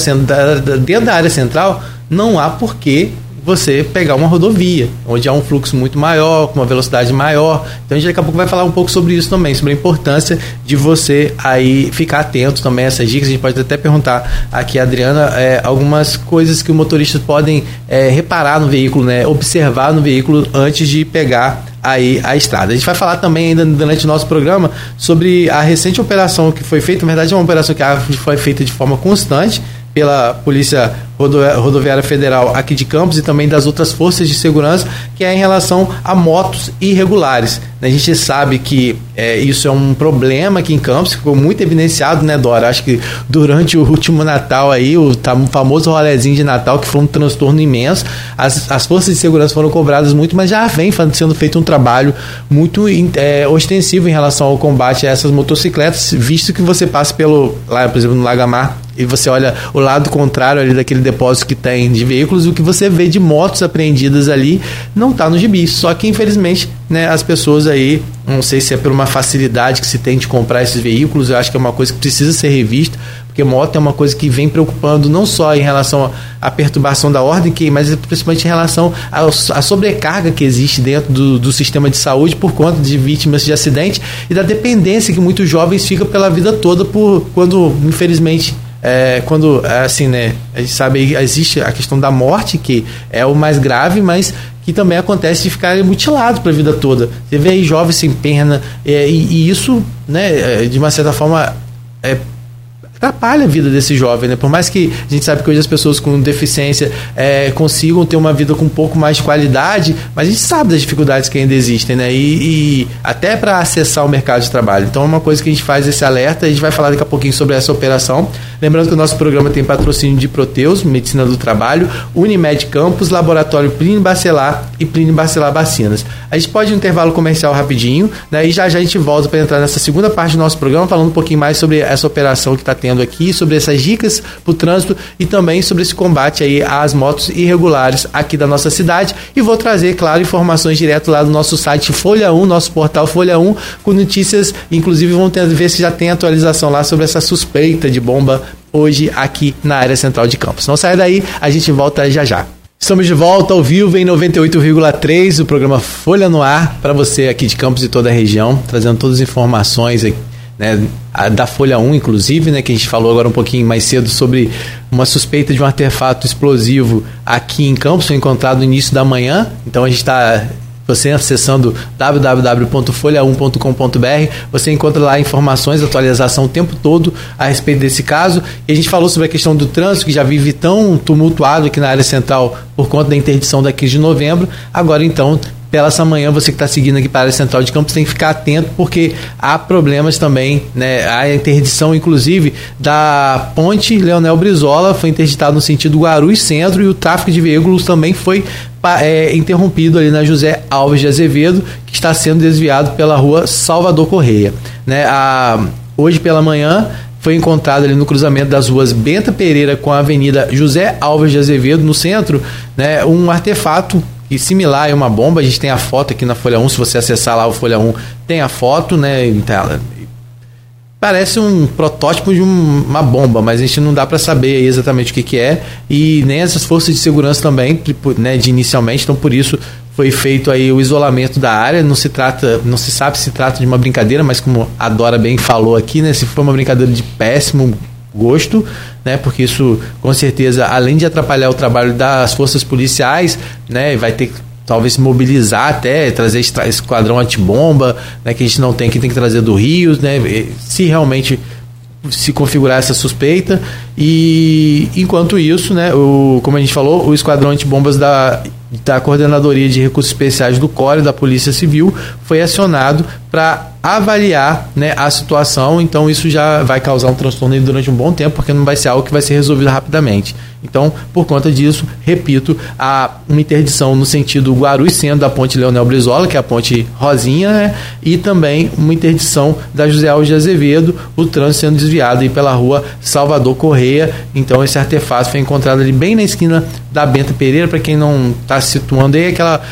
dentro da área central, não há porquê você pegar uma rodovia, onde há um fluxo muito maior, com uma velocidade maior. Então a gente daqui a pouco vai falar um pouco sobre isso também, sobre a importância de você aí ficar atento também a essas dicas. A gente pode até perguntar aqui, Adriana, é, algumas coisas que o motorista podem é, reparar no veículo, né, observar no veículo antes de pegar aí a estrada. A gente vai falar também ainda durante o nosso programa sobre a recente operação que foi feita, na verdade é uma operação que foi feita de forma constante pela Polícia Rodoviária Federal aqui de Campos e também das outras forças de segurança, que é em relação a motos irregulares. A gente sabe que é, isso é um problema aqui em Campos, ficou muito evidenciado, né, Dora? Acho que durante o último Natal aí, o, famoso rolezinho de Natal, que foi um transtorno imenso, as, as forças de segurança foram cobradas muito, mas já vem sendo feito um trabalho muito é, ostensivo em relação ao combate a essas motocicletas, visto que você passa pelo, lá, por exemplo, no Lagamar, e você olha o lado contrário ali daquele depósito que tem de veículos, o que você vê de motos apreendidas ali não está no gibi. Só que, infelizmente, né, as pessoas aí, não sei se é por uma facilidade que se tem de comprar esses veículos, eu acho que é uma coisa que precisa ser revista, porque moto é uma coisa que vem preocupando não só em relação à perturbação da ordem, mas principalmente em relação à sobrecarga que existe dentro do, do sistema de saúde por conta de vítimas de acidente e da dependência que muitos jovens ficam pela vida toda por quando, infelizmente, é, quando, é, assim, né, a gente sabe, existe a questão da morte, que é o mais grave, mas que também acontece de ficar mutilado para a vida toda. Você vê aí jovens sem perna, é, e, e, isso, né, é, de uma certa forma, é atrapalha a vida desse jovem, né? Por mais que a gente sabe que hoje as pessoas com deficiência é, consigam ter uma vida com um pouco mais de qualidade, mas a gente sabe das dificuldades que ainda existem, né? E, e até para acessar o mercado de trabalho. Então é uma coisa que a gente faz esse alerta, a gente vai falar daqui a pouquinho sobre essa operação. Lembrando que o nosso programa tem patrocínio de Proteus, Medicina do Trabalho, Unimed Campos, Laboratório Plínio Bacelar e Plínio Bacelar Vacinas. A gente pode ir um intervalo comercial rapidinho, né? E já já a gente volta para entrar nessa segunda parte do nosso programa, falando um pouquinho mais sobre essa operação que está tendo aqui sobre essas dicas para o trânsito e também sobre esse combate aí às motos irregulares aqui da nossa cidade. E vou trazer, claro, informações direto lá do nosso site Folha 1, nosso portal Folha 1, com notícias, inclusive vamos ter, ver se já tem atualização lá sobre essa suspeita de bomba hoje aqui na área central de Campos. Não sai daí, a gente volta já já. Estamos de volta ao vivo em 98,3, o programa Folha no Ar, para você aqui de Campos e toda a região, trazendo todas as informações aqui né, da Folha 1, inclusive, né, que a gente falou agora um pouquinho mais cedo sobre uma suspeita de um artefato explosivo aqui em Campos, foi encontrado no início da manhã. Então a gente está você acessando www.folha1.com.br, você encontra lá informações, atualização o tempo todo a respeito desse caso. E a gente falou sobre a questão do trânsito, que já vive tão tumultuado aqui na área central por conta da interdição da 15 de novembro. Agora, então, pela essa manhã, você que está seguindo aqui para a área central de Campos tem que ficar atento porque há problemas também, né? A interdição, inclusive, da ponte Leonel Brizola foi interditada no sentido Guarulhos Centro e o tráfego de veículos também foi é, interrompido ali na José Alves de Azevedo, que está sendo desviado pela rua Salvador Correia. Né? A, hoje pela manhã foi encontrado ali no cruzamento das ruas Benta Pereira com a Avenida José Alves de Azevedo, no centro, né, um artefato e similar é uma bomba. A gente tem a foto aqui na Folha 1, se você acessar lá o Folha 1, tem a foto, né? Parece um protótipo de um, uma bomba, mas a gente não dá para saber exatamente o que, que é. E nem essas forças de segurança também, né, de inicialmente, então por isso foi feito aí o isolamento da área. Não se trata, não se sabe se trata de uma brincadeira, mas como a Dora bem falou aqui, né, se foi uma brincadeira de péssimo gosto, né? Porque isso, com certeza, além de atrapalhar o trabalho das forças policiais, né? Vai ter que talvez se mobilizar até, trazer esquadrão antibomba, né? Que a gente não tem, que tem que trazer do Rio, né? Se realmente se configurar essa suspeita e enquanto isso, né, o, como a gente falou, o esquadrão antibombas da, da coordenadoria de recursos especiais do CORE da Polícia Civil foi acionado para avaliar né, a situação. Então isso já vai causar um transtorno durante um bom tempo, porque não vai ser algo que vai ser resolvido rapidamente. Então, por conta disso, repito, há uma interdição no sentido Guarulhos sendo da ponte Leonel Brizola, que é a ponte Rosinha, né? e também uma interdição da José Alves de Azevedo, o trânsito sendo desviado aí pela rua Salvador Correia. Então, esse artefato foi encontrado ali bem na esquina da Benta Pereira, para quem não está se situando aí, aquela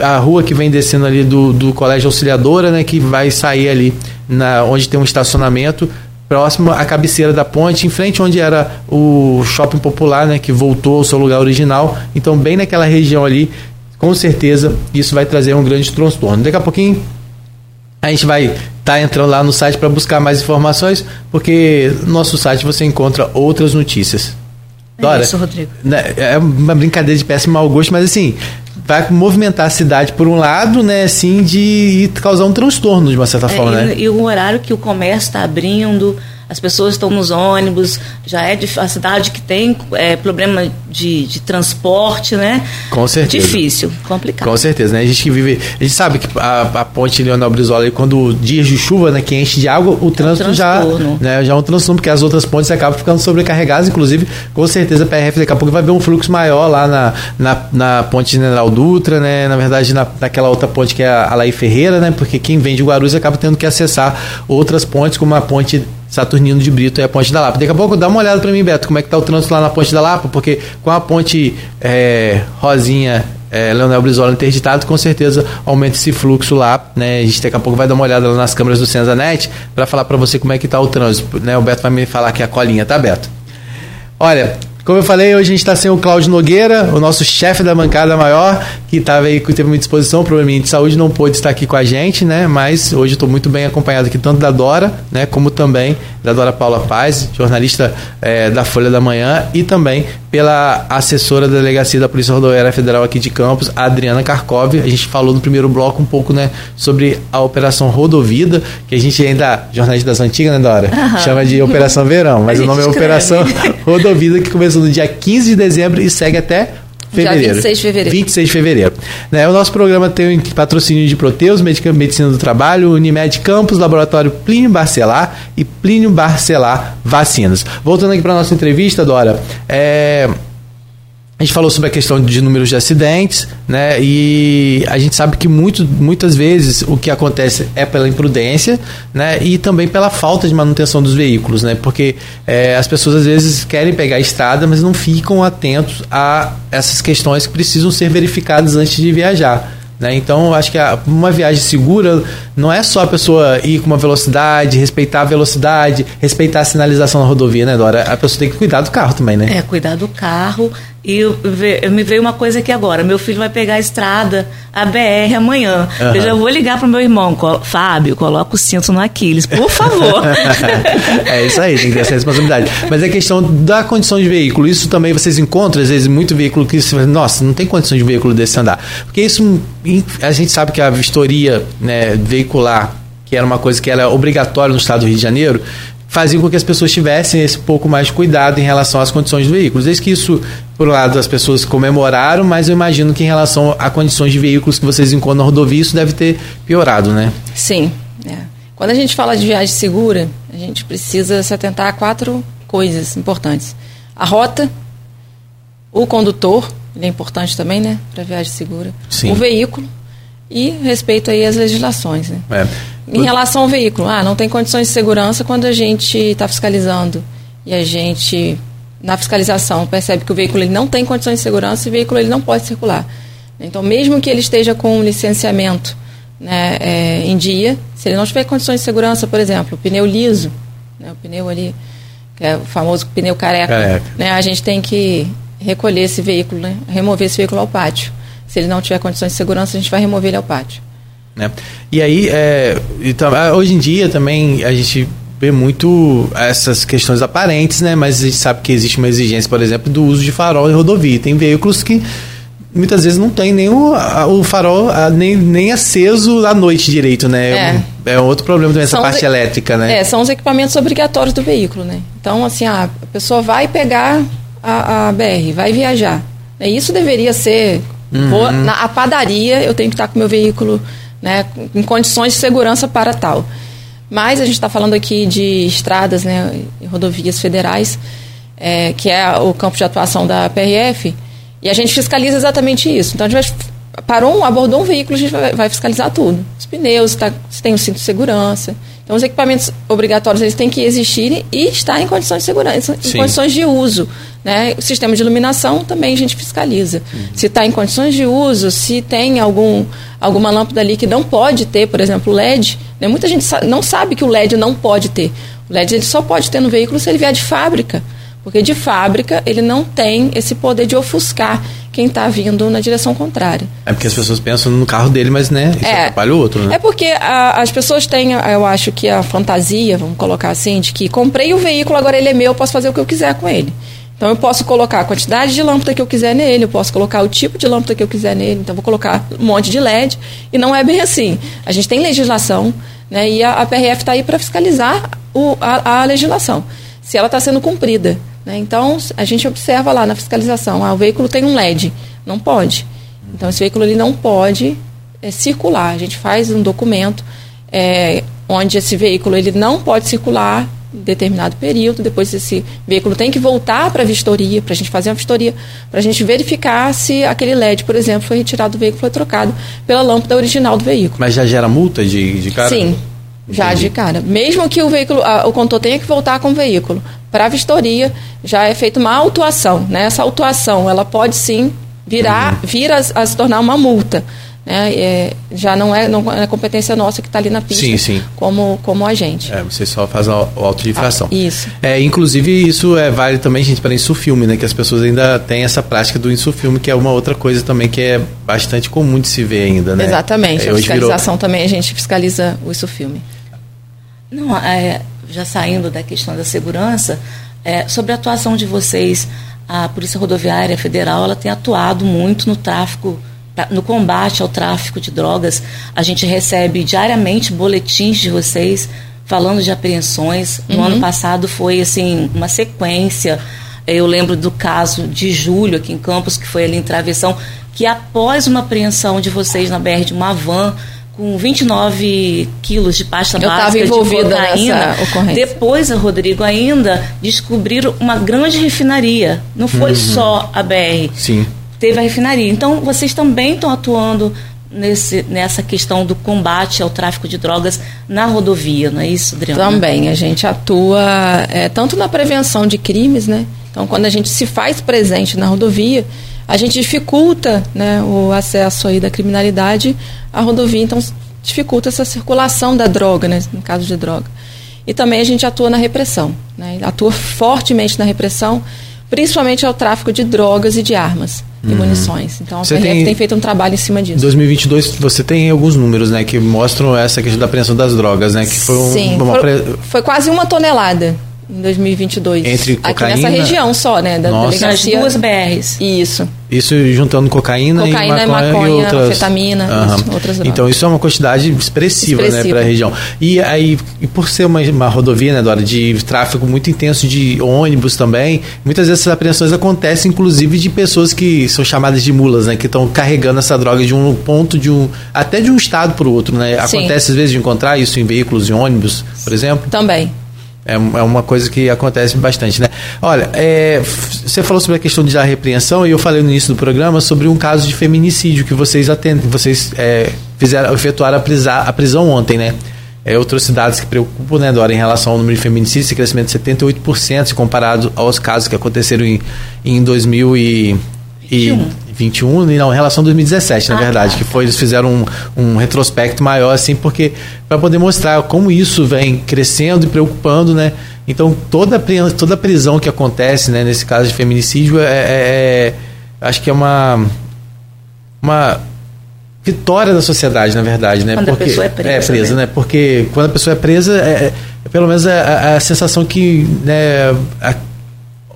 a rua que vem descendo ali do, do Colégio Auxiliadora, né? que vai sair ali na, onde tem um estacionamento próximo à cabeceira da ponte, em frente onde era o shopping popular, né, que voltou ao seu lugar original. Então, bem naquela região ali, com certeza isso vai trazer um grande transtorno. Daqui a pouquinho a gente vai estar tá entrando lá no site para buscar mais informações, porque no nosso site você encontra outras notícias. É Dora, isso, Rodrigo. Né, é uma brincadeira de péssimo mau gosto, mas assim, vai movimentar a cidade por um lado, né, assim, de causar um transtorno de uma certa é, forma, e, né? E o horário que o comércio está abrindo, as pessoas estão nos ônibus, já é a cidade que tem é, problema de, de transporte, né? Com certeza. Difícil, complicado. Com certeza, né? A gente que vive, a gente sabe que a, a ponte Leonel Brizola, quando dias de chuva, né, que enche de água, o trânsito é um já, né, já é um transtorno, porque as outras pontes acabam ficando sobrecarregadas, inclusive, com certeza a PRF daqui a pouco vai ver um fluxo maior lá na, na, na ponte General Dutra, né? Na verdade, na, naquela outra ponte que é a Laí Ferreira, né? Porque quem vem de Guarulhos acaba tendo que acessar outras pontes, como a ponte Saturnino de Brito e a Ponte da Lapa. Daqui a pouco dá uma olhada para mim, Beto, como é que tá o trânsito lá na Ponte da Lapa, porque com a ponte é, Rosinha é, Leonel Brizola interditado, com certeza aumenta esse fluxo lá, né? A gente daqui a pouco vai dar uma olhada nas câmeras do Senzanet para falar para você como é que tá o trânsito, né? O Beto vai me falar aqui a colinha, tá, Beto? Olha, como eu falei, hoje a gente está sem o Cláudio Nogueira, o nosso chefe da bancada maior, que estava aí, teve uma disposição, probleminha de saúde, não pôde estar aqui com a gente, né? Mas hoje estou muito bem acompanhado aqui, tanto da Dora, né? Como também da Dora Paula Paz, jornalista é, da Folha da Manhã, e também pela assessora da delegacia da Polícia Rodoviária Federal aqui de Campos, Adriana Karkov. A gente falou no primeiro bloco um pouco, né, sobre a Operação Rodovida, que a gente ainda, jornalista das antigas, né, Dora? Uhum. Chama de Operação Verão, mas o nome é Operação Rodovida, que começou no dia 15 de dezembro e segue até fevereiro. Dia 26 de fevereiro. 26 de fevereiro. Né, o nosso programa tem patrocínio de Proteus, Medicina do Trabalho, Unimed Campos, Laboratório Plínio Barcelar e Plínio Barcelar Vacinas. Voltando aqui para nossa entrevista, Dora, é, a gente falou sobre a questão de números de acidentes, né? E a gente sabe que muito, muitas vezes o que acontece é pela imprudência, né? E também pela falta de manutenção dos veículos, né? Porque é, as pessoas às vezes querem pegar a estrada, mas não ficam atentos a essas questões que precisam ser verificadas antes de viajar. Né? Então, acho que a, uma viagem segura não é só a pessoa ir com uma velocidade, respeitar a velocidade, respeitar a sinalização na rodovia, né, Dora? A pessoa tem que cuidar do carro também, né? É, cuidar do carro e eu, me veio uma coisa aqui agora. Meu filho vai pegar a estrada, a BR amanhã. Uhum. Eu já vou ligar pro meu irmão, Fábio, coloca o cinto no Aquiles, por favor. [laughs] é isso aí, tem que ter essa responsabilidade. Mas é questão da condição de veículo. Isso também vocês encontram, às vezes, muito veículo que você nossa, não tem condição de veículo desse andar. Porque isso, a gente sabe que a vistoria né, veicular que era uma coisa que era obrigatória no estado do Rio de Janeiro, faziam com que as pessoas tivessem esse pouco mais de cuidado em relação às condições dos veículos. Desde que isso, por um lado, as pessoas comemoraram, mas eu imagino que em relação a condições de veículos que vocês encontram na rodovia, isso deve ter piorado, né? Sim. É. Quando a gente fala de viagem segura, a gente precisa se atentar a quatro coisas importantes. A rota, o condutor, ele é importante também, né, para viagem segura. Sim. O veículo e respeito aí às legislações, né? É. Em relação ao veículo, ah, não tem condições de segurança quando a gente está fiscalizando e a gente, na fiscalização, percebe que o veículo ele não tem condições de segurança e o veículo ele não pode circular. Então, mesmo que ele esteja com um licenciamento né, é, em dia, se ele não tiver condições de segurança, por exemplo, o pneu liso, né, o pneu ali, que é o famoso pneu careca, careca. Né, a gente tem que recolher esse veículo, né, remover esse veículo ao pátio. Se ele não tiver condições de segurança, a gente vai remover ele ao pátio. Né? E aí, é, então, hoje em dia também a gente vê muito essas questões aparentes, né? Mas a gente sabe que existe uma exigência, por exemplo, do uso de farol em rodovia. Tem veículos que muitas vezes não tem nem o, o farol nem, nem aceso à noite direito, né? É, é outro problema também, essa parte elétrica, né? É, são os equipamentos obrigatórios do veículo, né? Então, assim, a pessoa vai pegar a, a BR, vai viajar. Isso deveria ser... Uhum. Vou, na a padaria, eu tenho que estar com meu veículo né, em condições de segurança para tal. Mas a gente está falando aqui de estradas, né, rodovias federais, é, que é o campo de atuação da PRF, e a gente fiscaliza exatamente isso. Então a gente vai, parou um, abordou um veículo, a gente vai, vai fiscalizar tudo. Os pneus, tá, se tem o cinto de segurança. Então os equipamentos obrigatórios eles têm que existir e estar em condições de segurança, em Sim. condições de uso. Né? O sistema de iluminação também a gente fiscaliza. Uhum. Se está em condições de uso, se tem algum, alguma lâmpada ali que não pode ter, por exemplo, LED. Né? Muita gente não sabe que o LED não pode ter. O LED ele só pode ter no veículo se ele vier de fábrica. Porque de fábrica ele não tem esse poder de ofuscar quem está vindo na direção contrária. É porque as pessoas pensam no carro dele, mas né, isso é, atrapalha o outro, né? É porque a, as pessoas têm, eu acho que a fantasia, vamos colocar assim, de que comprei o veículo, agora ele é meu, eu posso fazer o que eu quiser com ele. Então eu posso colocar a quantidade de lâmpada que eu quiser nele, eu posso colocar o tipo de lâmpada que eu quiser nele, então vou colocar um monte de LED e não é bem assim. A gente tem legislação, né, e a, a PRF está aí para fiscalizar o, a, a legislação, se ela está sendo cumprida. Né? Então, a gente observa lá na fiscalização, ah, o veículo tem um LED, não pode. Então, esse veículo ele não pode é, circular. A gente faz um documento é, onde esse veículo ele não pode circular em determinado período, depois esse veículo tem que voltar para a vistoria, para a gente fazer uma vistoria, para a gente verificar se aquele LED, por exemplo, foi retirado do veículo, foi trocado pela lâmpada original do veículo. Mas já gera multa de, de cara? Sim, já de cara. Mesmo que o veículo, a, o condutor tenha que voltar com o veículo para a vistoria, já é feita uma autuação. Né? Essa autuação, ela pode sim virar, uhum. vir a, a, se tornar uma multa. Né? É, já não é, não é competência nossa que está ali na pista sim, sim. Como, como agente. É, você só faz a, a auto de infração. Ah, isso. É, inclusive, isso é, vale também, gente, para insufilme, né? Que as pessoas ainda têm essa prática do insufilme, que é uma outra coisa também que é bastante comum de se ver ainda, né? Exatamente. É, a fiscalização virou... também, a gente fiscaliza o insufilme. Não, é, já saindo da questão da segurança, é, sobre a atuação de vocês, a Polícia Rodoviária Federal ela tem atuado muito no tráfico, no combate ao tráfico de drogas. A gente recebe diariamente boletins de vocês falando de apreensões. No uhum. ano passado foi assim uma sequência. Eu lembro do caso de julho aqui em Campos, que foi ali em Travessão, que após uma apreensão de vocês na BR de uma van, com 29 quilos de pasta Eu básica de cocaína. Depois, a Rodrigo, ainda descobriram uma grande refinaria. Não foi uhum. só a BR. Sim. Teve a refinaria. Então, vocês também estão atuando nesse, nessa questão do combate ao tráfico de drogas na rodovia, não é isso, Adriana? Também. A gente atua é, tanto na prevenção de crimes, né? Então, quando a gente se faz presente na rodovia, a gente dificulta né, o acesso aí da criminalidade à rodovia, então dificulta essa circulação da droga, né, no caso de droga. E também a gente atua na repressão, né, atua fortemente na repressão, principalmente ao tráfico de drogas e de armas e uhum. munições. Então a você PRF tem, tem, feito um trabalho em cima disso. Em 2022 você tem alguns números, né, que mostram essa questão da apreensão das drogas, né, que foi um, Sim, uma... foi, foi quase uma tonelada em 2022. Entre cocaína... Aqui nessa região só, né? Da Nossa. delegacia. Nas duas BRs. Isso. Isso juntando cocaína, cocaína e maconha, e, maconha, e outras... anfetamina, uhum. isso, outras drogas. Então isso é uma quantidade expressiva, né, para a região. E aí, e por ser uma, uma rodovia, né, Dora, de tráfego muito intenso de ônibus também, muitas vezes essas apreensões acontecem, inclusive, de pessoas que são chamadas de mulas, né, que estão carregando essa droga de um ponto de um até de um estado para o outro, né? Acontece Sim. às vezes de encontrar isso em veículos e ônibus, por exemplo. Também. É, é uma coisa que acontece bastante, né? Olha, é, você falou sobre a questão da repreensão e eu falei no início do programa sobre um caso de feminicídio que vocês atendem, vocês é, fizeram, efetuaram a, prisa, a prisão ontem, né? É, outras cidades que preocupam, né, Dora, em relação ao número de feminicídios, esse crescimento de 78% comparado aos casos que aconteceram em, em 2000 e, e 21, não, em relação a 2017, na ah, verdade, tá. que foi, eles fizeram um, um retrospecto maior, assim, porque para poder mostrar como isso vem crescendo e preocupando, né? Então, toda, toda prisão que acontece, né, nesse caso de feminicídio, é, é, é acho que é uma, uma vitória da sociedade, na verdade, né? Quando Porque, a pessoa é presa. É presa, né? né? Porque quando a pessoa é presa, é, é pelo menos a, a, sensação que né, a,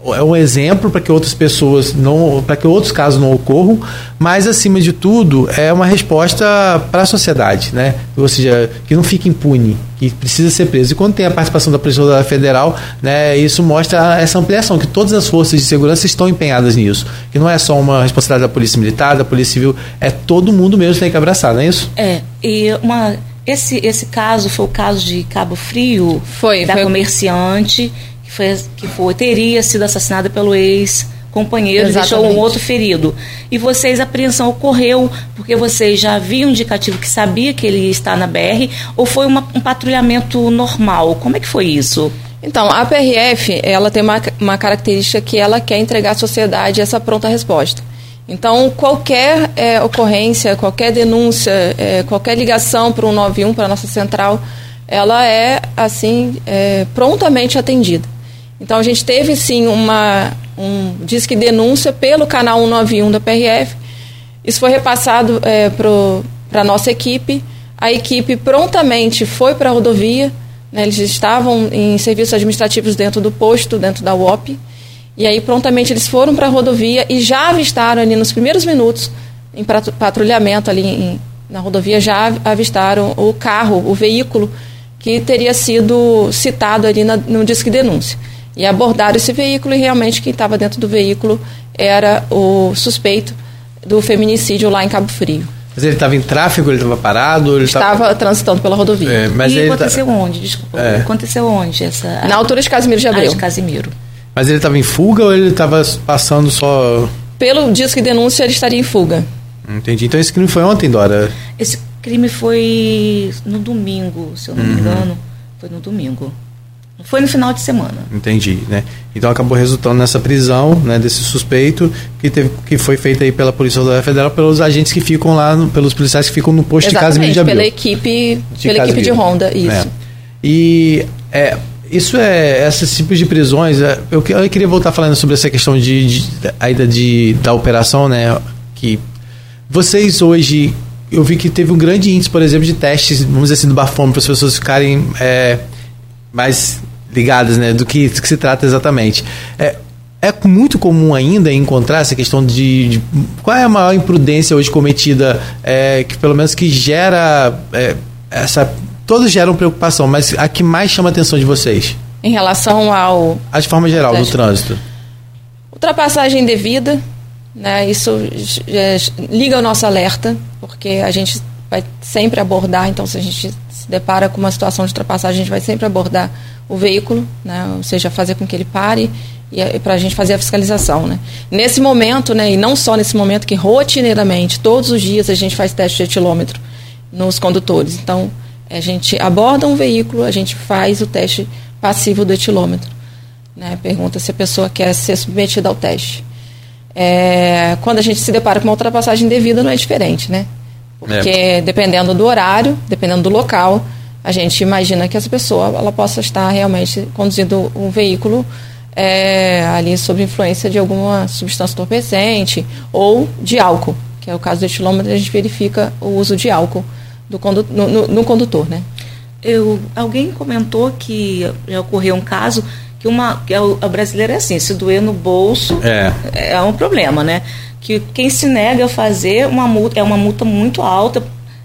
é um exemplo para que outras pessoas não, para que outros casos não ocorram, mas acima de tudo é uma resposta para a sociedade, né? Ou seja, que não fique impune, que precisa ser preso. E quando tem a participação da Polícia Federal, né, isso mostra essa ampliação que todas as forças de segurança estão empenhadas nisso, que não é só uma responsabilidade da Polícia Militar, da Polícia Civil, é todo mundo mesmo que tem que abraçar, não é isso? É. E uma esse, esse caso foi o caso de Cabo Frio, foi, da foi... comerciante que foi, que foi teria sido assassinada pelo ex companheiro e deixou um outro ferido. E vocês, a apreensão ocorreu porque vocês já haviam um indicativo que sabia que ele estar na BR ou foi uma, um patrulhamento normal? Como é que foi isso? Então, a PRF, ela tem uma, uma característica que ela quer entregar à sociedade essa pronta resposta. Então, qualquer é, ocorrência, qualquer denúncia, é, qualquer ligação para o 91, para a nossa central, ela é, assim, é, prontamente atendida. Então a gente teve sim uma um disque denúncia pelo canal 191 da PRF. Isso foi repassado é, para a nossa equipe. A equipe prontamente foi para a rodovia. Né, eles estavam em serviços administrativos dentro do posto, dentro da UOP. E aí prontamente eles foram para a rodovia e já avistaram ali nos primeiros minutos, em patrulhamento ali em, na rodovia, já avistaram o carro, o veículo que teria sido citado ali na, no disque denúncia. E abordaram esse veículo e realmente quem estava dentro do veículo era o suspeito do feminicídio lá em Cabo Frio. Mas ele estava em tráfego, ele estava parado? Ele estava tava... transitando pela rodovia. É, mas e aconteceu tá... onde? Desculpa. É. Aconteceu onde? Essa... Na altura de Casimiro de Abreu. Ah, de Casimiro. Mas ele estava em fuga ou ele estava passando só... Pelo disco de denúncia, ele estaria em fuga. Entendi. Então esse crime foi ontem, Dora? Esse crime foi no domingo, se eu não uhum. me engano. Foi no domingo. Foi no final de semana. Entendi, né? Então acabou resultando nessa prisão, né, desse suspeito que teve que foi feita aí pela Polícia Federal pelos agentes que ficam lá, no, pelos policiais que ficam no posto Exatamente, de Casimiro de Abril. pela equipe, de pela equipe de Ronda, isso. É. E é, isso é esses tipos de prisões. É, eu, eu, queria voltar falando sobre essa questão de, de ainda de da operação, né? Que vocês hoje eu vi que teve um grande índice, por exemplo, de testes, vamos dizer assim, do bafômetro para as pessoas ficarem é, mais ligadas, né, do que, do que se trata exatamente. É, é muito comum ainda encontrar essa questão de, de qual é a maior imprudência hoje cometida, é, que pelo menos que gera é, essa todos geram preocupação, mas a que mais chama a atenção de vocês? Em relação ao a de forma geral do trânsito. Ultrapassagem devida, né? Isso liga o nosso alerta, porque a gente vai sempre abordar, então se a gente se depara com uma situação de ultrapassagem, a gente vai sempre abordar o veículo, né? ou seja, fazer com que ele pare e para a gente fazer a fiscalização, né? Nesse momento, né, e não só nesse momento, que rotineiramente, todos os dias a gente faz teste de etilômetro nos condutores. Então, a gente aborda um veículo, a gente faz o teste passivo do etilômetro. Né? Pergunta se a pessoa quer ser submetida ao teste. É, quando a gente se depara com uma ultrapassagem devida, não é diferente, né? Porque é. dependendo do horário, dependendo do local, a gente imagina que essa pessoa ela possa estar realmente conduzindo um veículo é, ali sob influência de alguma substância entorpecente ou de álcool, que é o caso do etilômetro, a gente verifica o uso de álcool do condu no, no, no, condutor, né? Eu, alguém comentou que já ocorreu um caso que uma que a, a brasileira é assim, se doer no bolso é. é um problema, né? Que quem se nega a fazer uma multa é uma multa muito alta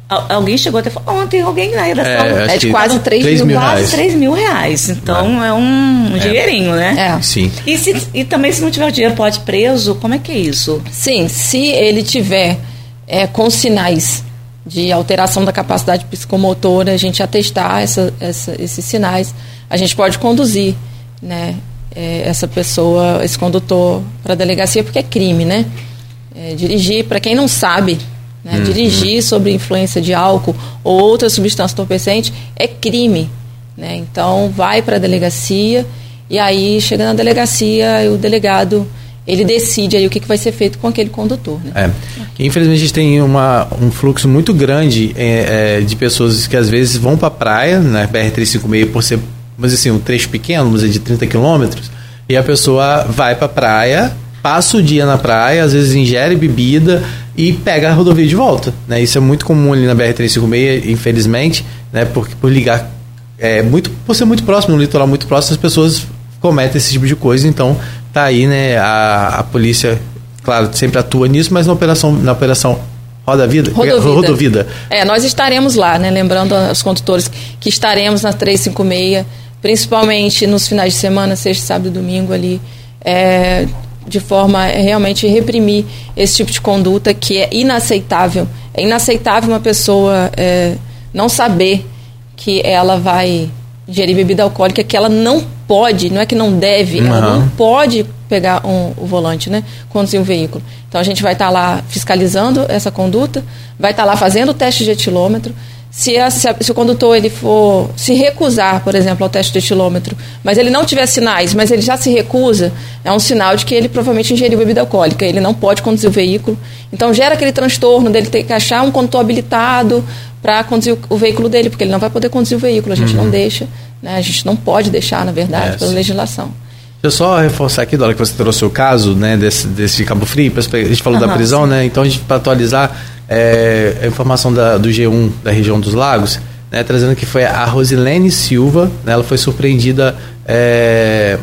Alguém chegou até falou, ontem alguém na redação é, é de quase 3, 3 mil, mil quase reais. 3 mil reais. Então é, é um é. dinheirinho, né? É. Sim. E, se, e também se não tiver o dinheiro, pode ir preso? Como é que é isso? Sim, se ele tiver é, com sinais de alteração da capacidade psicomotora, a gente atestar essa, essa, esses sinais, a gente pode conduzir né, é, essa pessoa, esse condutor para a delegacia, porque é crime, né? É, dirigir, para quem não sabe, né? Uhum. Dirigir sob influência de álcool ou outra substância entorpecente é crime. Né? Então, vai para a delegacia e aí, chega na delegacia, o delegado ele decide aí o que, que vai ser feito com aquele condutor. Né? É. Infelizmente a gente tem uma, um fluxo muito grande é, é, de pessoas que às vezes vão para a praia, né, BR-356, por ser, dizer assim, um trecho pequeno, vamos dizer, de 30 quilômetros, e a pessoa vai para a praia, passa o dia na praia, às vezes ingere bebida, e pega a rodovia de volta. Né? Isso é muito comum ali na BR-356, infelizmente, né? porque por ligar, é, muito, por ser muito próximo, no litoral muito próximo, as pessoas cometem esse tipo de coisa, então tá aí, né, a, a polícia, claro, sempre atua nisso, mas na operação, na operação Roda Vida? Rodovida. Rodovida. É, nós estaremos lá, né? Lembrando aos condutores que estaremos na 356, principalmente nos finais de semana, sexta, sábado e domingo ali, é, de forma a realmente reprimir esse tipo de conduta que é inaceitável. É inaceitável uma pessoa é, não saber que ela vai ingerir bebida alcoólica, que ela não pode, não é que não deve, uhum. ela não pode pegar um, o volante, né? Conduzir um veículo. Então a gente vai estar tá lá fiscalizando essa conduta, vai estar tá lá fazendo o teste de etilômetro. Se, a, se, a, se, o condutor ele for se recusar, por exemplo, ao teste de etilômetro, mas ele não tiver sinais, mas ele já se recusa, é um sinal de que ele provavelmente ingeriu bebida alcoólica. Ele não pode conduzir o veículo. Então gera aquele transtorno dele ter que achar um condutor habilitado para conduzir o, o, veículo dele, porque ele não vai poder conduzir o veículo. A gente uhum. não deixa, né? a gente não pode deixar, na verdade, é, pela legislação. Deixa eu só reforçar aqui, Dora, que você trouxe o caso né, desse, desse de Cabo Frio, a gente falou uhum, da prisão, sim. né? Então, para atualizar é, a informação da, do G1 da região dos lagos, né, trazendo que foi a Rosilene Silva, né, ela foi surpreendida. É,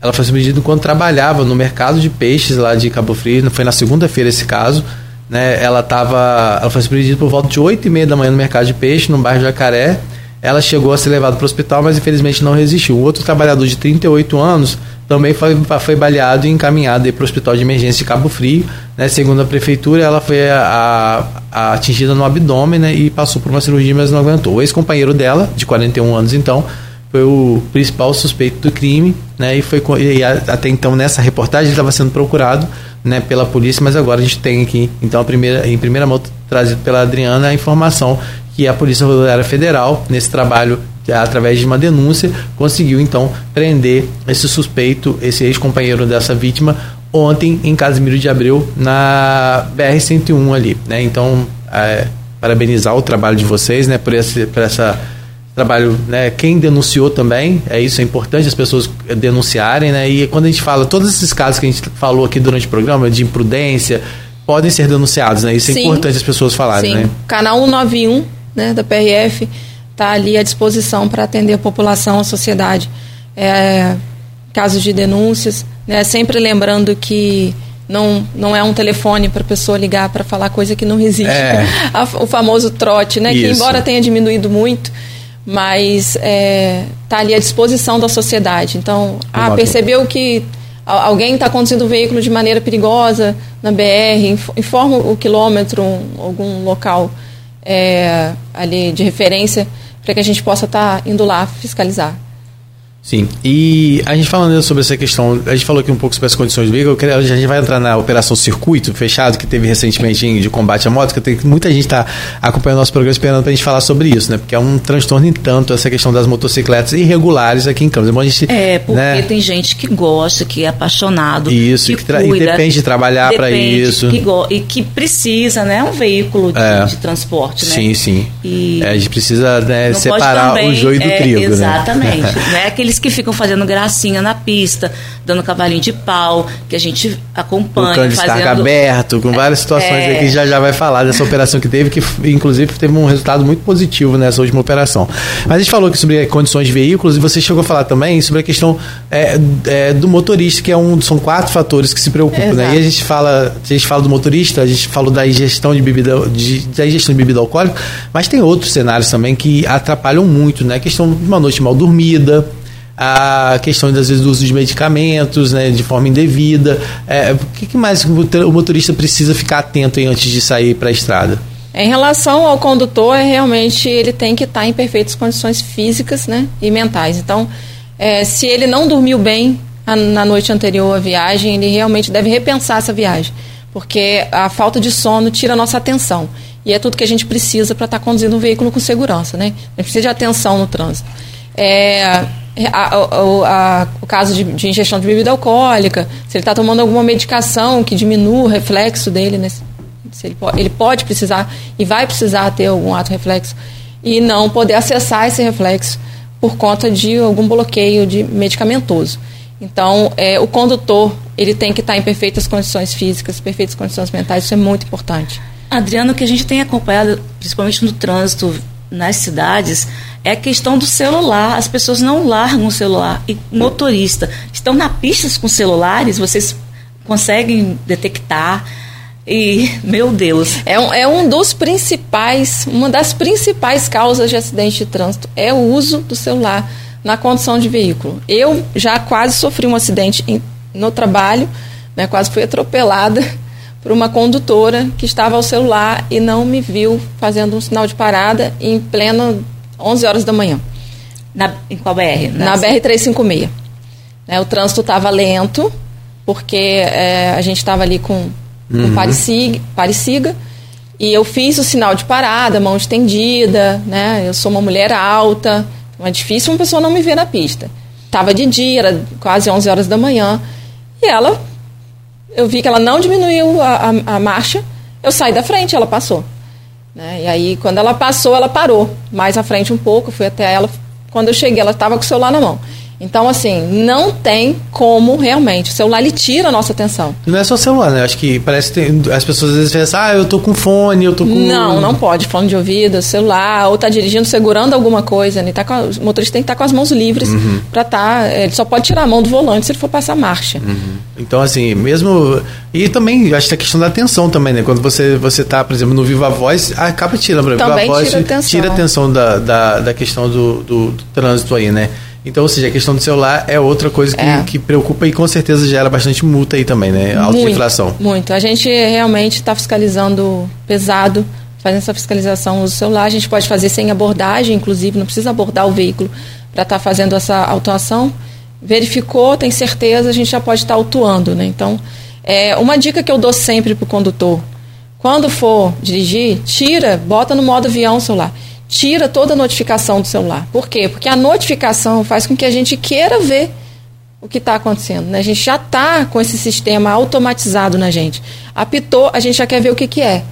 ela foi surpreendida quando trabalhava no mercado de peixes lá de Cabo Frio, foi na segunda-feira esse caso. Né, ela, tava, ela foi surpreendida por volta de 8 e meia da manhã no mercado de peixe, no bairro Jacaré. Ela chegou a ser levada para o hospital, mas infelizmente não resistiu. O outro trabalhador de 38 anos também foi, foi baleado e encaminhado para o Hospital de Emergência de Cabo Frio. Né? Segundo a prefeitura, ela foi a, a, atingida no abdômen né? e passou por uma cirurgia, mas não aguentou. O ex-companheiro dela, de 41 anos então, foi o principal suspeito do crime, né? E foi e até então nessa reportagem estava sendo procurado, né, pela polícia, mas agora a gente tem aqui, então a primeira em primeira mão trazido pela Adriana a informação que a Polícia Rodoviária Federal nesse trabalho através de uma denúncia, conseguiu então prender esse suspeito, esse ex-companheiro dessa vítima, ontem em Casimiro de Abreu, na BR-101 ali. Né? Então, é, parabenizar o trabalho de vocês né, por, esse, por essa trabalho, né? Quem denunciou também, é isso, é importante as pessoas denunciarem, né? E quando a gente fala, todos esses casos que a gente falou aqui durante o programa, de imprudência, podem ser denunciados, né? Isso é Sim. importante as pessoas falarem, Sim. né? Canal 191, né, da PRF, está ali à disposição para atender a população, a sociedade. É, casos de denúncias, né, sempre lembrando que não, não é um telefone para a pessoa ligar para falar coisa que não existe. É. [laughs] o famoso trote, né, que embora tenha diminuído muito, mas está é, tá ali à disposição da sociedade. Então, ah, percebeu que alguém está conduzindo o veículo de maneira perigosa na BR, informa o quilômetro, um, algum local é, ali de referência para que a gente possa estar tá indo lá fiscalizar. Sim, e a gente falando sobre essa questão, a gente falou aqui um pouco sobre as condições do veículo, a gente vai entrar na operação circuito fechado que teve recentemente de combate à moto, que tem, muita gente está acompanhando nosso programa esperando para a gente falar sobre isso, né? Porque é um transtorno em tanto essa questão das motocicletas irregulares aqui em Campos. É, gente, é porque né? tem gente que gosta, que é apaixonado, isso, que, que cuida, e depende de trabalhar para isso. Que e que precisa, né? Um veículo de, é. de transporte, né? Sim, sim. E é, a gente precisa né, separar também, o joio do é, trigo, né? Exatamente. né? não é aqueles que ficam fazendo gracinha na pista, dando cavalinho de pau, que a gente acompanha. Fazendo... aberto, com várias situações é... que já já vai falar dessa operação que teve, que inclusive teve um resultado muito positivo nessa última operação. Mas a gente falou aqui sobre condições de veículos e você chegou a falar também sobre a questão é, é, do motorista, que é um, são quatro fatores que se preocupam, né? E a gente fala, a gente fala do motorista, a gente falou da ingestão de bebida, de, da ingestão de bebida alcoólica, mas tem outros cenários também que atrapalham muito, né? A questão de uma noite mal dormida, a questão das vezes do uso de medicamentos, né, de forma indevida. É, o que, mais o motorista precisa ficar atento antes de sair para a estrada? Em relação ao condutor, realmente ele tem que estar em perfeitas condições físicas, né, e mentais. Então, é, se ele não dormiu bem na noite anterior à viagem, ele realmente deve repensar essa viagem, porque a falta de sono tira a nossa atenção. E é tudo que a gente precisa para estar tá conduzindo um veículo com segurança, né? A gente precisa de atenção no trânsito. É, a, a, a, o caso de, de, ingestão de bebida alcoólica, se ele está tomando alguma medicação que diminua o reflexo dele, né? se ele, ele pode precisar e vai precisar ter algum ato reflexo e não poder acessar esse reflexo por conta de algum bloqueio de medicamentoso. Então, é, o condutor ele tem que estar tá em perfeitas condições físicas, perfeitas condições mentais, isso é muito importante. Adriano, o que a gente tem acompanhado, principalmente no trânsito nas cidades, é a questão do celular. As pessoas não largam o celular. E motorista estão na pista com celulares, vocês conseguem detectar. E, meu Deus. É um, é um dos principais, uma das principais causas de acidente de trânsito é o uso do celular na condução de veículo. Eu já quase sofri um acidente em, no trabalho, né, quase fui atropelada [laughs] por uma condutora que estava ao celular e não me viu fazendo um sinal de parada em plena 11 horas da manhã. Na, em qual BR? Na, na BR-356. Né, o trânsito estava lento, porque é, a gente estava ali com, com uhum. pareciga, pareciga, e eu fiz o sinal de parada, mão estendida, né? Eu sou uma mulher alta, então é difícil uma pessoa não me ver na pista. Estava de dia, era quase 11 horas da manhã, e ela, eu vi que ela não diminuiu a, a, a marcha, eu saí da frente, ela passou. Né? E aí, quando ela passou, ela parou mais à frente um pouco, fui até ela. Quando eu cheguei, ela estava com o celular na mão. Então, assim, não tem como realmente. O celular ele tira a nossa atenção. Não é só celular, né? Acho que parece que tem, as pessoas às vezes pensam, ah, eu tô com fone, eu tô com. Não, não pode. Fone de ouvido, celular, ou tá dirigindo, segurando alguma coisa. Né? Tá com, o motorista tem que estar tá com as mãos livres uhum. para. Tá, ele só pode tirar a mão do volante se ele for passar marcha. Uhum. Então, assim, mesmo. E também, acho que a questão da atenção também, né? Quando você, você tá, por exemplo, no Viva Voz, acaba tirando, Viva Voz. Tira a atenção, tira a atenção da, da, da questão do, do, do trânsito aí, né? Então, ou seja, a questão do celular é outra coisa que, é. que preocupa e com certeza gera bastante multa aí também, né? Alta muito, inflação. Muito. A gente realmente está fiscalizando pesado, fazendo essa fiscalização no celular. A gente pode fazer sem abordagem, inclusive, não precisa abordar o veículo para estar tá fazendo essa autuação. Verificou, tem certeza, a gente já pode estar tá autuando, né? Então, é, uma dica que eu dou sempre para o condutor, quando for dirigir, tira, bota no modo avião o celular tira toda a notificação do celular. Por quê? Porque a notificação faz com que a gente queira ver o que está acontecendo. Né? A gente já está com esse sistema automatizado na gente. Apitou, a gente já quer ver o que, que é.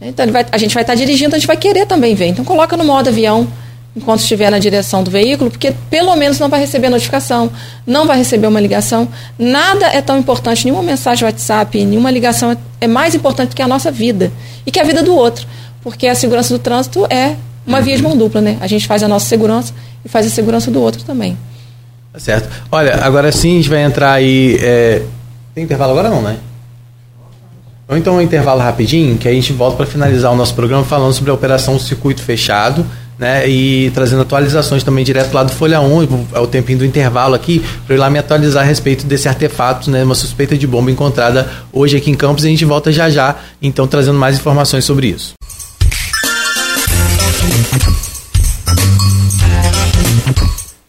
Então vai, a gente vai estar tá dirigindo, a gente vai querer também ver. Então coloca no modo avião enquanto estiver na direção do veículo, porque pelo menos não vai receber notificação, não vai receber uma ligação. Nada é tão importante, nenhuma mensagem WhatsApp, nenhuma ligação é, é mais importante que a nossa vida e que a vida do outro. Porque a segurança do trânsito é uma via de mão dupla, né? A gente faz a nossa segurança e faz a segurança do outro também. Tá certo. Olha, agora sim a gente vai entrar aí. É... Tem intervalo agora não, né? Ou então um intervalo rapidinho, que a gente volta para finalizar o nosso programa falando sobre a operação Circuito Fechado, né? E trazendo atualizações também direto lá do Folha 1, é o tempinho do intervalo aqui, para ir lá me atualizar a respeito desse artefato, né? Uma suspeita de bomba encontrada hoje aqui em Campos e a gente volta já já, então trazendo mais informações sobre isso.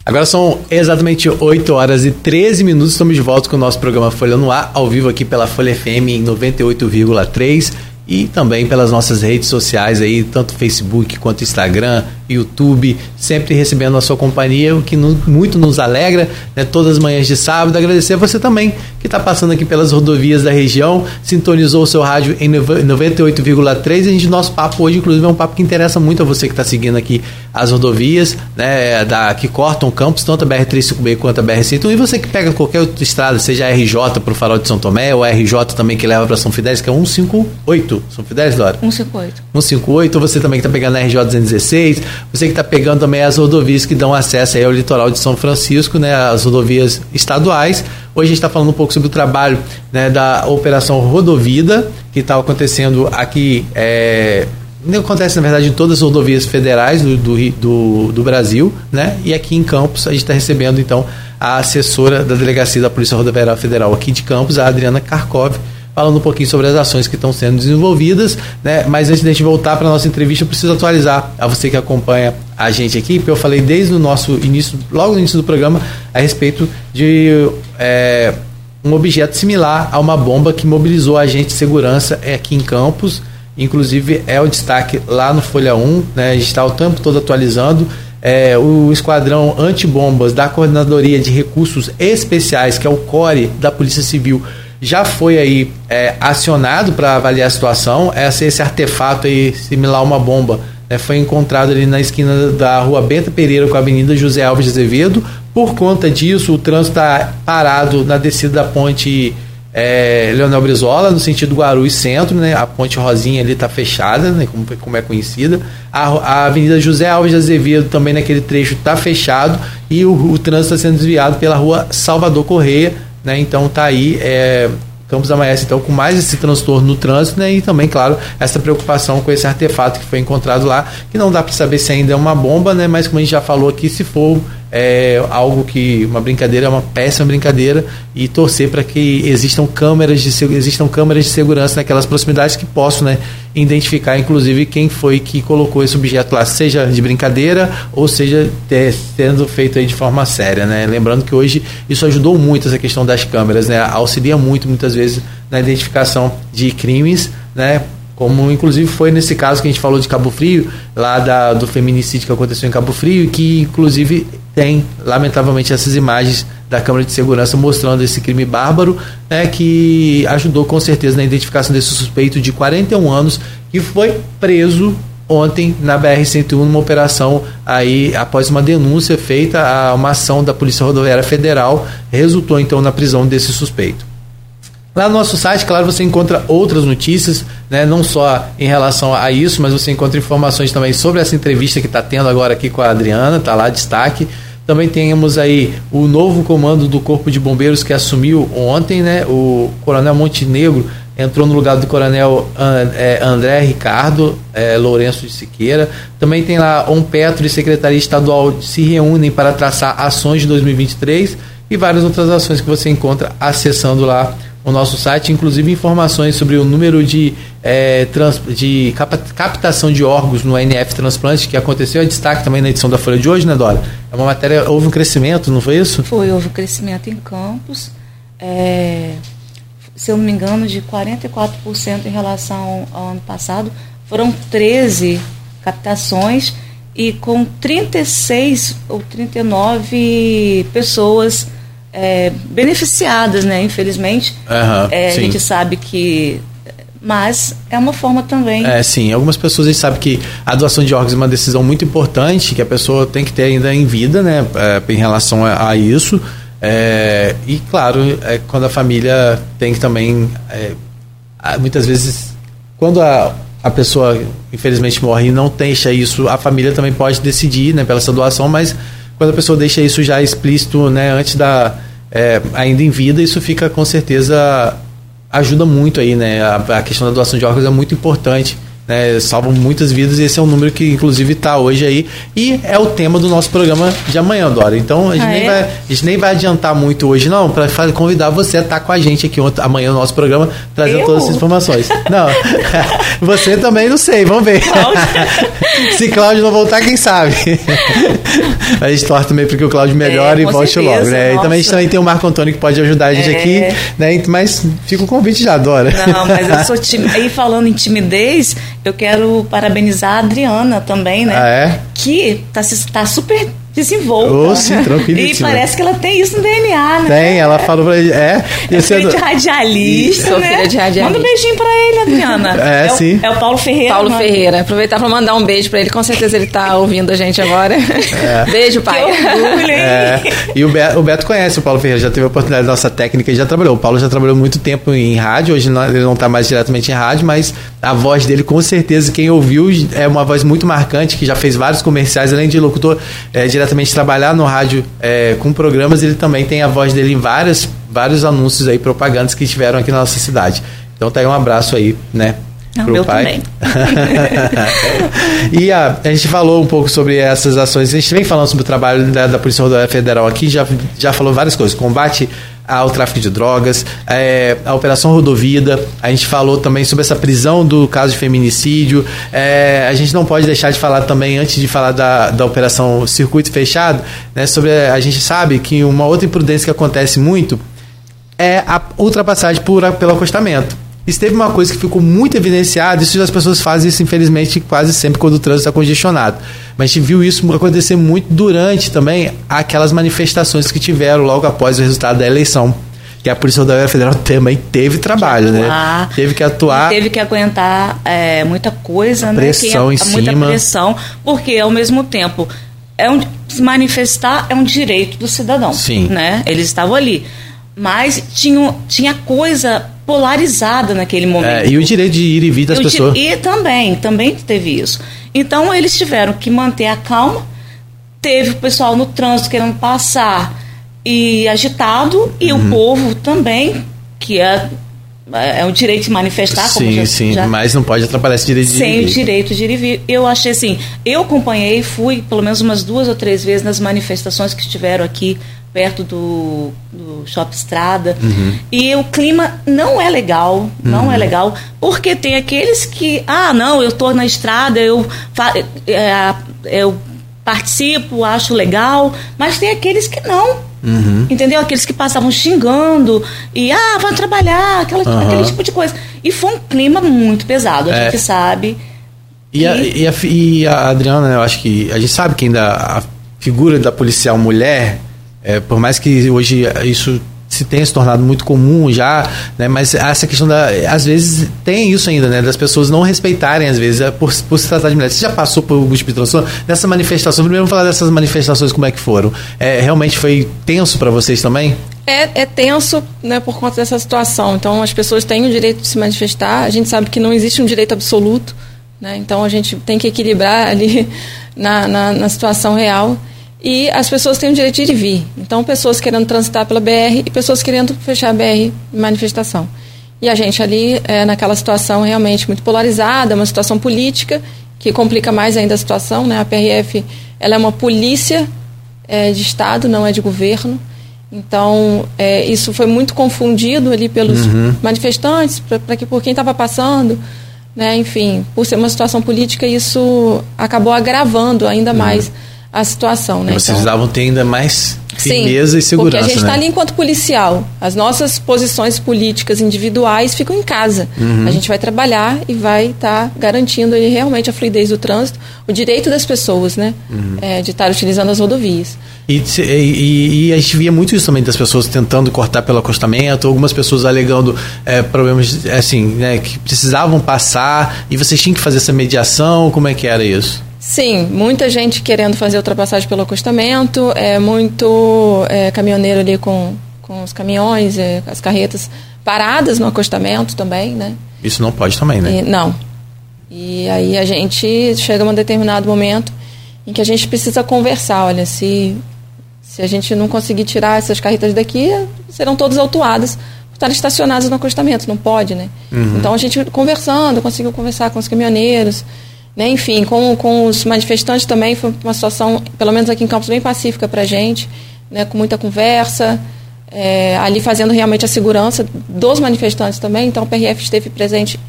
Agora são exatamente 8 horas e 13 minutos. Estamos de volta com o nosso programa Folha no Ar, ao vivo aqui pela Folha FM em 98,3 e também pelas nossas redes sociais aí, tanto Facebook quanto Instagram, YouTube, sempre recebendo a sua companhia, o que muito nos alegra, né, todas as manhãs de sábado. Agradecer a você também que está passando aqui pelas rodovias da região, sintonizou o seu rádio em 98,3. E a gente, nosso papo hoje, inclusive, é um papo que interessa muito a você que está seguindo aqui as rodovias, né, da, que cortam campos, tanto a BR-356 quanto a BR-101. E você que pega qualquer outra estrada, seja a RJ para o Farol de São Tomé, ou a RJ também que leva para São Fidélis, que é 158. São Fidélis, Dora? 158. 158. Ou você também que está pegando a RJ 216 você que está pegando também as rodovias que dão acesso aí ao litoral de São Francisco, né, as rodovias estaduais. Hoje a gente está falando um pouco sobre o trabalho né, da Operação Rodovida, que está acontecendo aqui. É, acontece, na verdade, em todas as rodovias federais do, do, do, do Brasil, né? E aqui em Campos a gente está recebendo, então, a assessora da Delegacia da Polícia Rodoviária Federal aqui de Campos, a Adriana Karkov, falando um pouquinho sobre as ações que estão sendo desenvolvidas, né? Mas antes de a gente voltar para a nossa entrevista, eu preciso atualizar a você que acompanha a gente aqui, porque eu falei desde o nosso início, logo no início do programa, a respeito de é, um objeto similar a uma bomba que mobilizou a agente de segurança aqui em Campos. Inclusive é o destaque lá no Folha 1, né? A gente está o tempo todo atualizando. É, o esquadrão antibombas da Coordenadoria de Recursos Especiais, que é o CORE da Polícia Civil, já foi aí é, acionado para avaliar a situação. Esse artefato aí, similar a uma bomba, né, foi encontrado ali na esquina da rua Benta Pereira com a Avenida José Alves de Azevedo. Por conta disso, o trânsito está parado na descida da ponte é, Leonel Brizola, no sentido Guarulhos Centro, né? A Ponte Rosinha ali está fechada, né? Como, como é conhecida. A, a, Avenida José Alves de Azevedo também naquele trecho está fechado e o, o trânsito está sendo desviado pela rua Salvador Correia, né? Então tá aí é, Campos Maés, então, com mais esse transtorno no trânsito, né? E também, claro, essa preocupação com esse artefato que foi encontrado lá, que não dá para saber se ainda é uma bomba, né? Mas como a gente já falou aqui, se for é algo que uma brincadeira é uma péssima brincadeira e torcer para que existam câmeras de existam câmeras de segurança naquelas proximidades que possam né, identificar inclusive quem foi que colocou esse objeto lá seja de brincadeira ou seja ter, sendo feito aí de forma séria né? Lembrando que hoje isso ajudou muito essa questão das câmeras né? Auxilia muito muitas vezes na identificação de crimes né? Como inclusive foi nesse caso que a gente falou de Cabo Frio, lá da, do feminicídio que aconteceu em Cabo Frio, que inclusive tem, lamentavelmente, essas imagens da Câmara de Segurança mostrando esse crime bárbaro, né, que ajudou com certeza na identificação desse suspeito de 41 anos, que foi preso ontem na BR-101, numa operação aí após uma denúncia feita a uma ação da Polícia Rodoviária Federal, resultou então na prisão desse suspeito. Lá no nosso site, claro, você encontra outras notícias, né, não só em relação a isso, mas você encontra informações também sobre essa entrevista que está tendo agora aqui com a Adriana, está lá destaque. Também temos aí o novo comando do Corpo de Bombeiros que assumiu ontem, né? O Coronel Montenegro entrou no lugar do Coronel é, André Ricardo é, Lourenço de Siqueira. Também tem lá um Petro e Secretaria Estadual se reúnem para traçar ações de 2023 e várias outras ações que você encontra acessando lá o nosso site, inclusive informações sobre o número de, é, trans, de captação de órgãos no NF Transplante, que aconteceu, é destaque também na edição da Folha de hoje, né, Dora? É uma matéria, houve um crescimento, não foi isso? Foi, houve um crescimento em campos, é, se eu não me engano, de 44% em relação ao ano passado. Foram 13 captações e com 36 ou 39 pessoas é, beneficiadas, né? Infelizmente, uhum, é, a gente sabe que mas é uma forma também. É, sim. Algumas pessoas a gente sabe que a doação de órgãos é uma decisão muito importante que a pessoa tem que ter ainda em vida, né, é, em relação a, a isso. É, e claro, é, quando a família tem que também, é, muitas vezes, quando a, a pessoa infelizmente morre e não deixa isso, a família também pode decidir, né, pela essa doação, mas quando a pessoa deixa isso já explícito, né, antes da é, ainda em vida, isso fica com certeza ajuda muito aí, né? A, a questão da doação de órgãos é muito importante né, salvam muitas vidas e esse é um número que inclusive está hoje aí e é o tema do nosso programa de amanhã, Dora. Então a gente, ah, nem, é? vai, a gente nem vai adiantar muito hoje não, para convidar você a estar tá com a gente aqui amanhã no nosso programa trazendo Eu? todas as informações. Não, [laughs] você também não sei, vamos ver. [laughs] Se Cláudio não voltar, quem sabe? [laughs] a gente torce também para que o Cláudio melhore é, e volte certeza, logo, né? E também a gente também tem o Marco Antônio que pode ajudar a gente é. aqui, né? Mas fica o convite já, Dora. Não, mas eu sou tim... aí falando em timidez, eu quero parabenizar a Adriana também, né? Ah, é? Que tá, tá super desenvolta. Oh, sim, E parece que ela tem isso no DNA, né? Tem, ela falou pra ele. É, é filha de radialista, Sou né? filha de radialista. Manda um beijinho pra ele, Adriana. É, é sim. O, é o Paulo Ferreira. Paulo mano. Ferreira. Aproveitar pra mandar um beijo pra ele. Com certeza ele tá ouvindo a gente agora. É. Beijo, pai. Que orgulho, hein? É. E o Beto, o Beto conhece o Paulo Ferreira, já teve a oportunidade da nossa técnica e já trabalhou. O Paulo já trabalhou muito tempo em rádio, hoje não, ele não tá mais diretamente em rádio, mas a voz dele, com certeza, quem ouviu, é uma voz muito marcante, que já fez vários comerciais, além de locutor, é, diretamente trabalhar no rádio é, com programas, ele também tem a voz dele em várias, vários anúncios aí, propagandas que tiveram aqui na nossa cidade. Então tá aí um abraço aí, né? Não, pro meu pai. também. [laughs] e a, a gente falou um pouco sobre essas ações. A gente vem falando sobre o trabalho da, da Polícia Rodoviária Federal aqui, já, já falou várias coisas. Combate ao tráfico de drogas, é, a Operação Rodovida, a gente falou também sobre essa prisão do caso de feminicídio, é, a gente não pode deixar de falar também, antes de falar da, da Operação Circuito Fechado, né, sobre a gente sabe que uma outra imprudência que acontece muito é a ultrapassagem por, pelo acostamento. Isso teve uma coisa que ficou muito evidenciada, isso as pessoas fazem isso, infelizmente, quase sempre quando o trânsito está congestionado. Mas a gente viu isso acontecer muito durante também aquelas manifestações que tiveram logo após o resultado da eleição que a Polícia Rodoviária Federal também teve trabalho, né? Teve que atuar. Teve que aguentar é, muita coisa, pressão né? Pressão em muita cima. pressão, porque ao mesmo tempo é um, se manifestar é um direito do cidadão. Sim. Né? Eles estavam ali mas tinha, tinha coisa polarizada naquele momento. É, e o direito de ir e vir das pessoas. E também, também teve isso. Então eles tiveram que manter a calma. Teve o pessoal no trânsito querendo passar e agitado, e Uhum. o povo também, que é, é um direito de manifestar, como sim, já, sim, já mas não pode atrapalhar esse direito de ir sem e o vir. direito de ir e vir. Eu achei assim, eu acompanhei, fui pelo menos umas duas ou três vezes nas manifestações que estiveram aqui perto do, do Shopping Estrada. Uhum. E o clima não é legal, não é legal, porque tem aqueles que, ah, não, eu estou na estrada, eu, fa- é, eu participo, acho legal, mas tem aqueles que não. Uhum. Entendeu? Aqueles que passavam xingando e, ah, vão trabalhar, aquela, aquele tipo de coisa. E foi um clima muito pesado, a É. gente sabe. E a, E- e, a, e a Adriana, eu acho que a gente sabe que ainda a figura da policial mulher, é, por mais que hoje isso se tenha se tornado muito comum já, né, mas essa questão da. Às vezes tem isso ainda, né? Das pessoas não respeitarem, às vezes, é, por, por se tratar de mulher. Você já passou por alguma situação dessa manifestação? Primeiro vamos falar dessas manifestações, como é que foram. É, realmente foi tenso para vocês também? É, é tenso né, por conta dessa situação. Então, as pessoas têm o direito de se manifestar. A gente sabe que não existe um direito absoluto. Né? Então, a gente tem que equilibrar ali [laughs] na, na, na situação real. E as pessoas têm o direito de ir e vir. Então, pessoas querendo transitar pela BR e pessoas querendo fechar a BR em manifestação. E a gente ali, é, naquela situação realmente muito polarizada, uma situação política que complica mais ainda a situação. Né? A PRF ela é uma polícia é, de Estado, não é de governo. Então, é, isso foi muito confundido ali pelos manifestantes, pra, pra que, por quem estava passando. Né? Enfim, por ser uma situação política, isso acabou agravando ainda mais a situação. Né? Vocês Então- precisavam ter ainda mais Sim, firmeza e segurança. Porque a gente né? está ali enquanto policial. As nossas posições políticas individuais ficam em casa. Uhum. A gente vai trabalhar e vai estar garantindo aí realmente a fluidez do trânsito, o direito das pessoas, né? Uhum. É, de estar utilizando as rodovias. E, e- e a gente via muito isso também das pessoas tentando cortar pelo acostamento, algumas pessoas alegando é, problemas assim, né, que precisavam passar e vocês tinham que fazer essa mediação, como é que era isso? Sim, muita gente querendo fazer ultrapassagem pelo acostamento, é muito é, caminhoneiro ali com, com os caminhões, é, as carretas paradas no acostamento também, né? Isso não pode também, né? E- não. E aí a gente chega a um determinado momento em que a gente precisa conversar. Olha, se, se a gente não conseguir tirar essas carretas daqui, serão todas autuadas por estarem estacionadas no acostamento. Não pode, né? Então a gente conversando, conseguiu conversar com os caminhoneiros. Né? Enfim, com, com os manifestantes também foi uma situação, pelo menos aqui em Campos, bem pacífica para a gente, né? com muita conversa, é, ali fazendo realmente a segurança dos manifestantes também. Então, o PRF esteve presente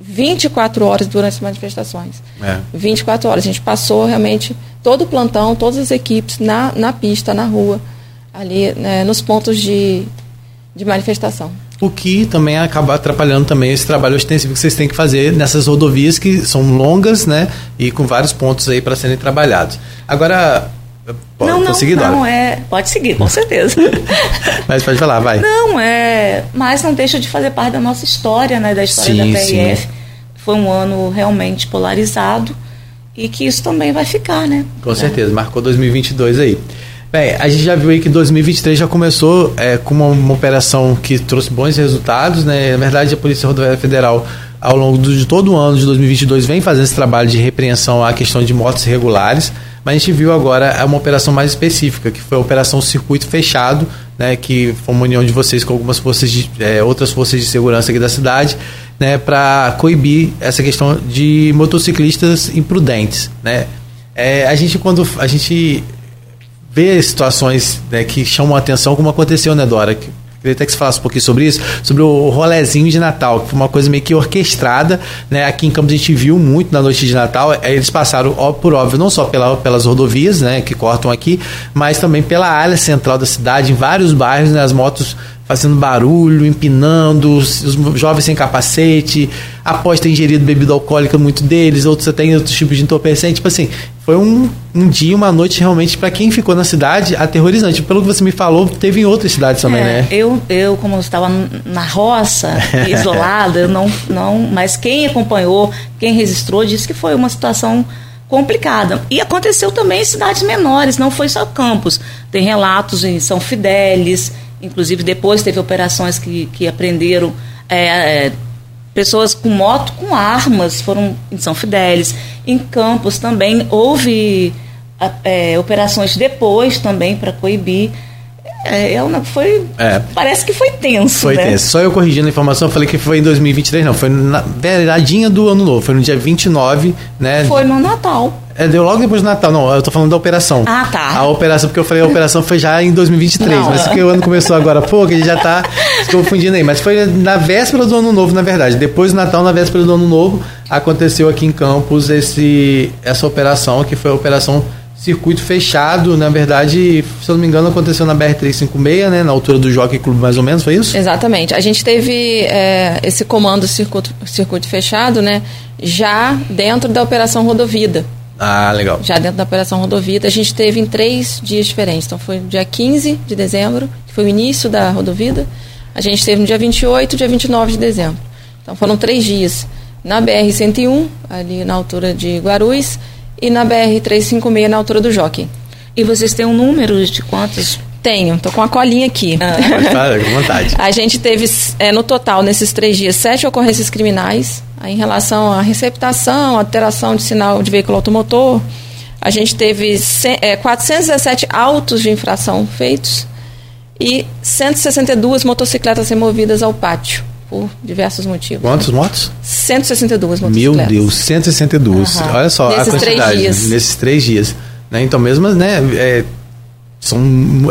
24 horas durante as manifestações. É. 24 horas. A gente passou realmente todo o plantão, todas as equipes na, na pista, na rua, ali né, nos pontos de, de manifestação. O que também acaba atrapalhando também esse trabalho extensivo que vocês têm que fazer nessas rodovias que são longas, né, e com vários pontos aí para serem trabalhados. Agora, pode não, não, seguir, não é. Pode seguir, com certeza. [laughs] Mas pode falar, vai. não é. Mas não deixa de fazer parte da nossa história, né? Da história Sim, da sim. PRF. Foi um ano realmente polarizado e que isso também vai ficar, né? Com certeza, marcou 2022 aí. Bem, a gente já viu aí que 2023 já começou é, com uma, uma operação que trouxe bons resultados, né? Na verdade, a Polícia Rodoviária Federal, ao longo do- de todo o ano de 2022, vem fazendo esse trabalho de repreensão à questão de motos irregulares, mas a gente viu agora uma operação mais específica, que foi a Operação Circuito Fechado, né? Que foi uma união de vocês com algumas forças de, é, outras forças de segurança aqui da cidade, né? Para coibir essa questão de motociclistas imprudentes, né? É, a gente quando a gente situações né, que chamam a atenção, como aconteceu, né, Dora? Que- Queria até que você falasse um pouquinho sobre isso, sobre o rolezinho de Natal, que foi uma coisa meio que orquestrada, né? Aqui em Campos a gente viu muito na noite de Natal. eh, Eles passaram, por óbvio, não só pela, pelas rodovias, né, que cortam aqui, mas também pela área central da cidade, em vários bairros, né, as motos fazendo barulho, empinando, os, jovens sem capacete, após ter ingerido bebida alcoólica, muito deles, outros até em outros tipos de entorpecente. Tipo assim, foi um, um dia, uma noite realmente, para quem ficou na cidade, aterrorizante. Pelo que você me falou, teve em outras cidades também, É, né? Eu, eu, como estava na roça, [laughs] isolada, eu não, não. Mas quem acompanhou, quem registrou, disse que foi uma situação complicada. E aconteceu também em cidades menores, não foi só Campos. Tem relatos em São Fidélis, inclusive depois teve operações que, que aprenderam é, é, pessoas com moto com armas, foram em São Fidélis. Em Campos também houve é, operações depois também para coibir. É, eu não, foi. É. Parece que foi tenso. Foi né? tenso. Só eu corrigindo a informação, eu falei que foi em 2023, não. Foi na beiradinha do ano novo. Foi no dia 29, né? Foi no Natal. É, deu logo depois do Natal. Não, eu tô falando da operação. Ah, tá. A operação, porque eu falei a operação foi já em 2023. Não. Mas porque o ano começou agora pouco, ele já tá se confundindo aí. Mas foi na véspera do ano novo, na verdade. Depois do Natal, na véspera do ano novo, aconteceu aqui em Campos esse, essa operação, que foi a operação circuito fechado, na verdade, se eu não me engano, aconteceu na BR-356, né, na altura do Jockey Club, mais ou menos, foi isso? Exatamente. A gente teve é, esse comando circuito, circuito fechado, né, já dentro da Operação Rodovida. Ah, legal. Já dentro da Operação Rodovida, a gente teve em três dias diferentes. Então, foi dia 15 de dezembro, que foi o início da Rodovida. A gente teve no dia 28 e dia 29 de dezembro. Então, foram três dias. Na BR-101, ali na altura de Guarulhos, e na BR-356 na altura do Jockey. E vocês têm um número de quantos? Tenho, estou com a colinha aqui. Ah. [laughs] com vontade. A gente teve, é, no total, nesses três dias, sete ocorrências criminais em relação à receptação, alteração de sinal de veículo automotor. A gente teve é, 417 autos de infração feitos e 162 motocicletas removidas ao pátio por diversos motivos. Quantos motos? 162 motocicletas. Meu Deus, 162. Uhum. Olha só nesses a quantidade. Três dias. Nesses três dias. Né? Então, mesmo, né, é, são,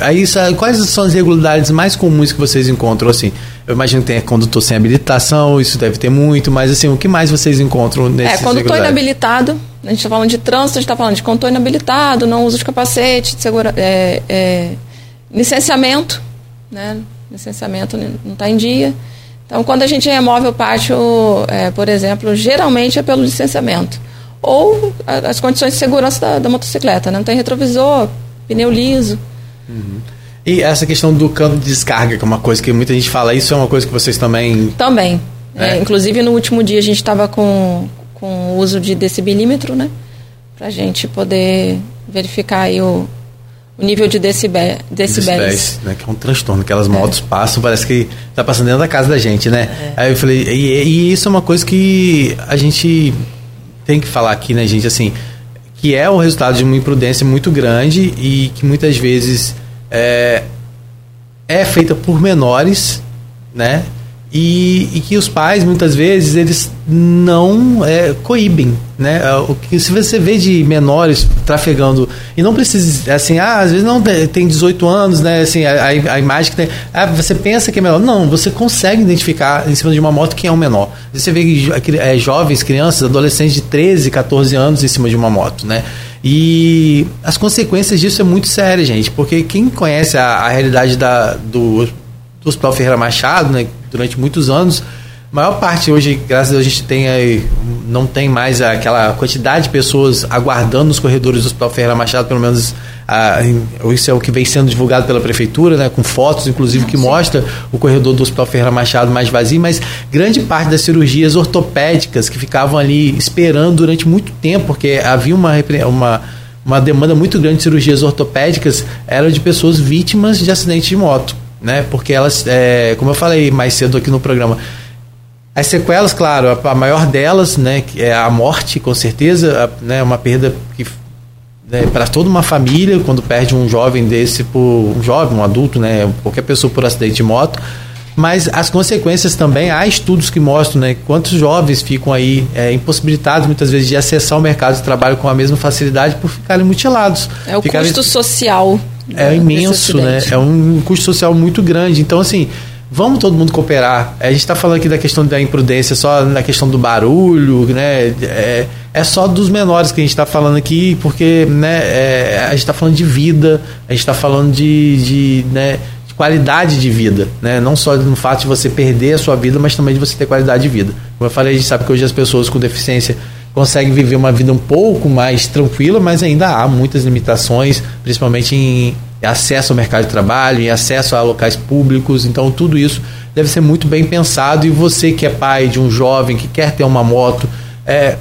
aí, quais são as irregularidades mais comuns que vocês encontram, assim? Eu imagino que tem condutor sem habilitação, isso deve ter muito, mas assim, o que mais vocês encontram nesse É, condutor inabilitado, a gente está falando de trânsito, a gente está falando de condutor inabilitado, não uso de capacete, de segura, é, é, licenciamento, né? Licenciamento não está em dia. Então, quando a gente remove o pátio, é, por exemplo, geralmente é pelo licenciamento. Ou as condições de segurança da, da motocicleta, né? não tem retrovisor, pneu liso. Uhum. E essa questão do cano de descarga, que é uma coisa que muita gente fala, isso é uma coisa que vocês também. Também. É. É, inclusive, no último dia a gente estava com, com o uso de decibilímetro, né? Para a gente poder verificar aí o, o nível de decibéis. decibéis né, que é um transtorno. Aquelas motos é. passam, parece que está passando dentro da casa da gente, né? É. Aí eu falei, e, e, isso é uma coisa que a gente tem que falar aqui, né, gente? Assim, que é o resultado de uma imprudência muito grande e que muitas vezes é, é feita por menores, né? E, e, que os pais muitas vezes eles não é, coíbem, né? É, o que se você vê de menores trafegando e não precisa assim, ah, às vezes não tem 18 anos, né? Assim, a, a imagem que tem, ah, você pensa que é menor, não, você consegue identificar em cima de uma moto quem é um menor. Você vê é, jovens, crianças, adolescentes de 13, 14 anos em cima de uma moto, né? E as consequências disso é muito séria, gente, porque quem conhece a, a realidade da, do, do Hospital Ferreira Machado, né? durante muitos anos. A maior parte hoje, graças a Deus, a gente tem aí, não tem mais aquela quantidade de pessoas aguardando nos corredores do Hospital Ferreira Machado, pelo menos ah, isso é o que vem sendo divulgado pela prefeitura, né, com fotos, inclusive, que mostra o corredor do Hospital Ferreira Machado mais vazio, mas grande parte das cirurgias ortopédicas que ficavam ali esperando durante muito tempo, porque havia uma, uma, uma demanda muito grande de cirurgias ortopédicas, eram de pessoas vítimas de acidentes de moto né? Porque elas, é, como eu falei mais cedo aqui no programa, as sequelas, claro, a, a maior delas, né, é a morte, com certeza, a, né, uma perda que né, para toda uma família quando perde um jovem desse por um jovem, um adulto, né, qualquer pessoa por acidente de moto. Mas as consequências também, há estudos que mostram né, quantos jovens ficam aí é, impossibilitados muitas vezes de acessar o mercado de trabalho com a mesma facilidade por ficarem mutilados. É o ficarem... custo social é imenso, né? É um custo social muito grande. Então, assim, vamos todo mundo cooperar. A gente está falando aqui da questão da imprudência, só na questão do barulho, né? É, é só dos menores que a gente está falando aqui, porque né, é, a gente está falando de vida, a gente está falando de, de, né, de qualidade de vida, né? Não só no fato de você perder a sua vida, mas também de você ter qualidade de vida. Como eu falei, a gente sabe que hoje as pessoas com deficiência consegue viver uma vida um pouco mais tranquila, mas ainda há muitas limitações, principalmente em acesso ao mercado de trabalho, em acesso a locais públicos. Então, tudo isso deve ser muito bem pensado. E você que é pai de um jovem que quer ter uma moto, é,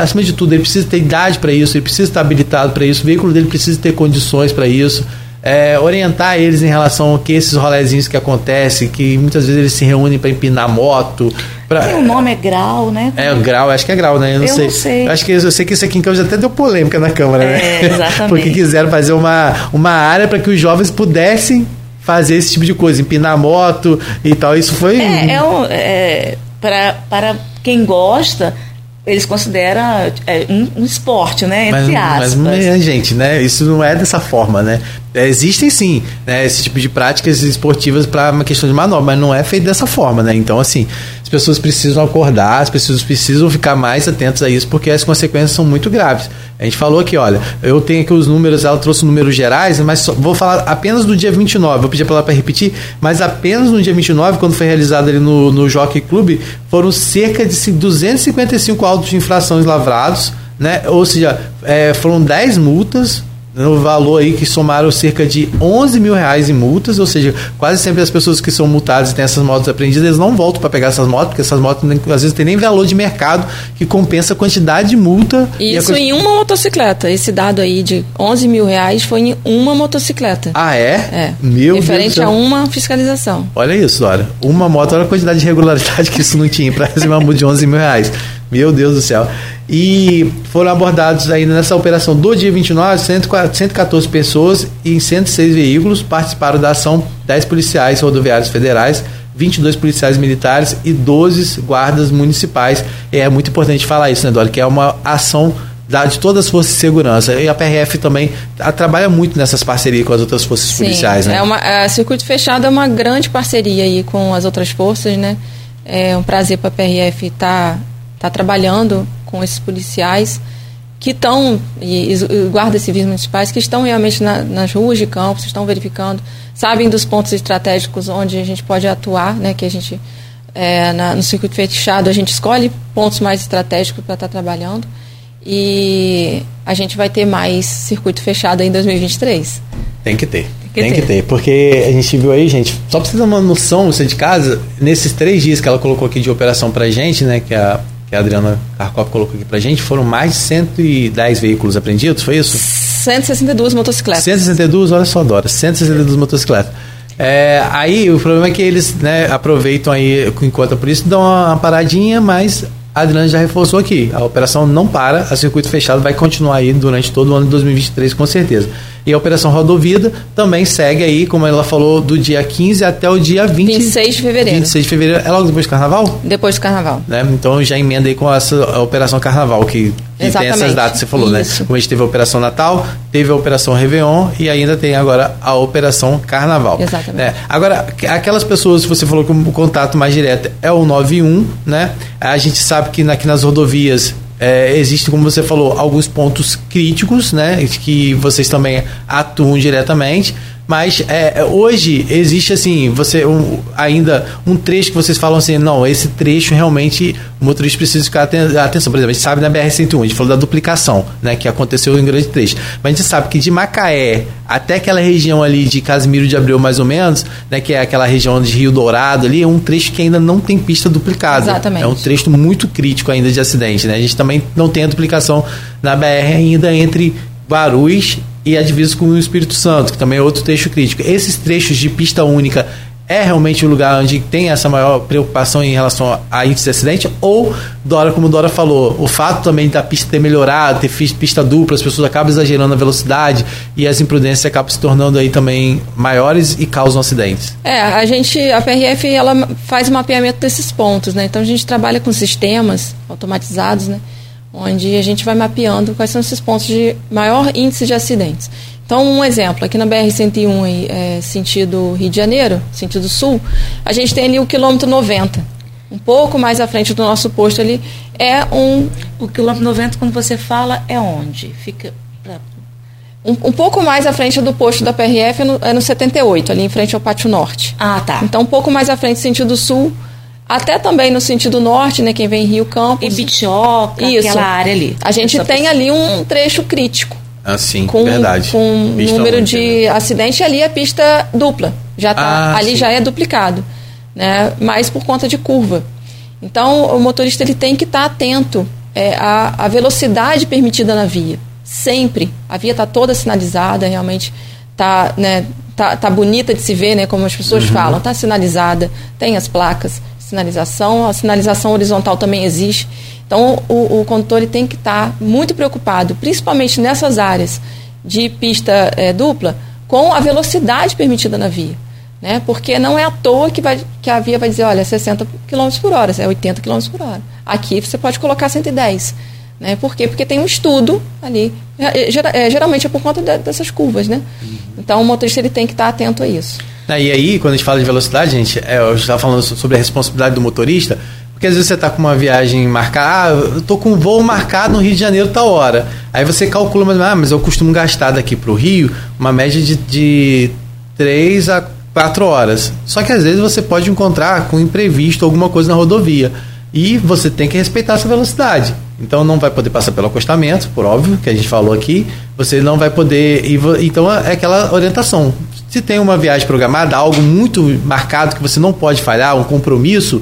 acima de tudo, ele precisa ter idade para isso, ele precisa estar habilitado para isso, o veículo dele precisa ter condições para isso. É, orientar eles em relação a que esses rolezinhos que acontecem, que muitas vezes eles se reúnem para empinar moto. Pra... O nome é grau, né? É, o grau, acho que é grau, né? Eu não Eu sei. não sei. Eu acho que eu sei que isso aqui em Campos até deu polêmica na Câmara, né? É, exatamente. [laughs] Porque quiseram fazer uma, uma área para que os jovens pudessem fazer esse tipo de coisa, empinar moto e tal. Isso foi. É, é, um, é para, para quem gosta, eles consideram é, um, um esporte, né? Entre mas, aspas. mas, é, gente, né? Isso não é dessa forma, né? É, existem sim, né? Esse tipo de práticas esportivas para uma questão de manobra, mas não é feito dessa forma, né? Então, assim, as pessoas precisam acordar, as pessoas precisam ficar mais atentas a isso, porque as consequências são muito graves. A gente falou aqui, olha, eu tenho aqui os números, ela trouxe números gerais, mas só, vou falar apenas do dia 29, vou pedir para ela para repetir, mas apenas no dia 29, quando foi realizado ali no, no Jockey Club, foram cerca de 255 autos de infrações lavrados, né? Ou seja, é, foram 10 multas, no valor aí que somaram cerca de 11 mil reais em multas, ou seja, quase sempre as pessoas que são multadas e têm essas motos apreendidas, eles não voltam para pegar essas motos, porque essas motos às vezes tem nem valor de mercado que compensa a quantidade de multa. e Isso quanti- em uma motocicleta. Esse dado aí de 11 mil reais foi em uma motocicleta. Ah, é? É. Meu Referente Deus a uma fiscalização. Olha isso, Dora. Uma moto, olha a quantidade de irregularidade que isso não tinha para uma multa de 11 mil reais. Meu Deus do céu. E foram abordados ainda nessa operação do dia 29, 104 114 pessoas e em 106 veículos participaram da ação 10 policiais rodoviários federais, 22 policiais militares e 12 guardas municipais. E é muito importante falar isso, né, Dora? Que é uma ação da- de todas as forças de segurança. E a PRF também ah, trabalha muito nessas parcerias com as outras forças Sim, policiais, né? É uma, a Circuito Fechado é uma grande parceria aí com as outras forças, né? É um prazer para a PRF estar tá trabalhando com esses policiais que estão, e, e guardas civis municipais, que estão realmente na- nas ruas de campos, estão verificando, sabem dos pontos estratégicos onde a gente pode atuar, né? Que a gente, é, na- no circuito fechado, a gente escolhe pontos mais estratégicos para estar trabalhando. E a gente vai ter mais circuito fechado em 2023. Tem que ter. que Tem que ter. ter. Porque a gente viu aí, gente, só ter uma noção, você de casa, nesses três dias que ela colocou aqui de operação pra gente, né, que a, que a Adriana Karkov colocou aqui pra gente, foram mais de 110 veículos apreendidos, foi isso? 162 motocicletas. 162, olha só, Dora, 162 motocicletas. É, aí o problema é que eles né, aproveitam aí enquanto a polícia dão uma, uma paradinha, mas a Adriana já reforçou aqui. A operação não para, a circuito fechado vai continuar aí durante todo o ano de 2023, com certeza. E a operação Rodovida também segue aí, como ela falou, do dia 15 até o dia 20, 26 de fevereiro. 26 de fevereiro. É logo depois do carnaval? Depois do carnaval. né? Então já emenda aí com essa Operação Carnaval, que, que tem essas datas que você falou, né? Isso. Como a gente teve a Operação Natal, teve a Operação Réveillon e ainda tem agora a Operação Carnaval. Exatamente. né? Agora, aquelas pessoas, você falou que o contato mais direto é o 91, né? A gente sabe que aqui nas rodovias é, existem, como você falou, alguns pontos críticos, né? Que vocês também atuam diretamente. Mas é, hoje existe assim, você um, ainda um trecho que vocês falam assim, não, esse trecho realmente o motorista precisa ficar aten- atenção. Por exemplo, a gente sabe na BR-101, a gente falou da duplicação, né, que aconteceu em grande trecho. Mas a gente sabe que de Macaé até aquela região ali de Casimiro de Abreu, mais ou menos, né, que é aquela região de Rio Dourado ali, é um trecho que ainda não tem pista duplicada. Exatamente. É um trecho muito crítico ainda de acidente, né? A gente também não tem a duplicação na BR ainda entre Guarulhos e a divisa com o Espírito Santo, que também é outro trecho crítico. Esses trechos de pista única é realmente o lugar onde tem essa maior preocupação em relação a índice de acidente? Ou, Dora, como Dora falou, o fato também da pista ter melhorado, ter pista dupla, as pessoas acabam exagerando a velocidade e as imprudências acabam se tornando aí também maiores e causam acidentes? É, a gente, a PRF, ela faz o mapeamento desses pontos, né? Então a gente trabalha com sistemas automatizados, né? Onde a gente vai mapeando quais são esses pontos de maior índice de acidentes. Então, um exemplo, aqui na BR-101, aí, é, sentido Rio de Janeiro, sentido sul, a gente tem ali o quilômetro 90. Um pouco mais à frente do nosso posto ali é um O quilômetro 90, quando você fala, é onde? Fica. pra- Um, um pouco mais à frente do posto da PRF é no, é no 78, ali em frente ao Pátio Norte. Ah, tá. Então, um pouco mais à frente, sentido sul, até também no sentido norte, né? Quem vem Rio Campos. E Bitioca, Isso. aquela área ali. A gente Essa tem ali um trecho crítico. Assim, Com, verdade. com Pista número de né? acidente ali é pista dupla. Já tá, Ah, ali sim. já é duplicado. Né? Mas por conta de curva. Então, o motorista ele tem que estar atento é, à, à velocidade permitida na via. Sempre. A via está toda sinalizada, realmente tá, né, tá, tá bonita de se ver, né, como as pessoas uhum. falam, tá sinalizada, tem as placas, sinalização, a sinalização horizontal também existe. Então, o, o condutor tem que estar tá muito preocupado, principalmente nessas áreas de pista é, dupla, com a velocidade permitida na via. Né? Porque não é à toa que, vai, que a via vai dizer, olha, 60 km por hora, é 80 km por hora. Aqui você pode colocar 110. Né? Por quê? Porque tem um estudo ali. É, é, geralmente é por conta de, dessas curvas, né? Uhum. Então o motorista ele tem que estar atento a isso. Ah, e aí, quando a gente fala de velocidade, gente, é, eu estava falando sobre a responsabilidade do motorista, porque às vezes você está com uma viagem marcada, ah, eu estou com um voo marcado no Rio de Janeiro tal hora. Aí você calcula, mas, ah, mas eu costumo gastar daqui para o Rio uma média de, de 3 a 4 horas. Só que às vezes você pode encontrar com imprevisto alguma coisa na rodovia. E você tem que respeitar essa velocidade. Então não vai poder passar pelo acostamento, por óbvio, que a gente falou aqui. Você não vai poder. Então é aquela orientação. Se tem uma viagem programada, algo muito marcado que você não pode falhar, um compromisso,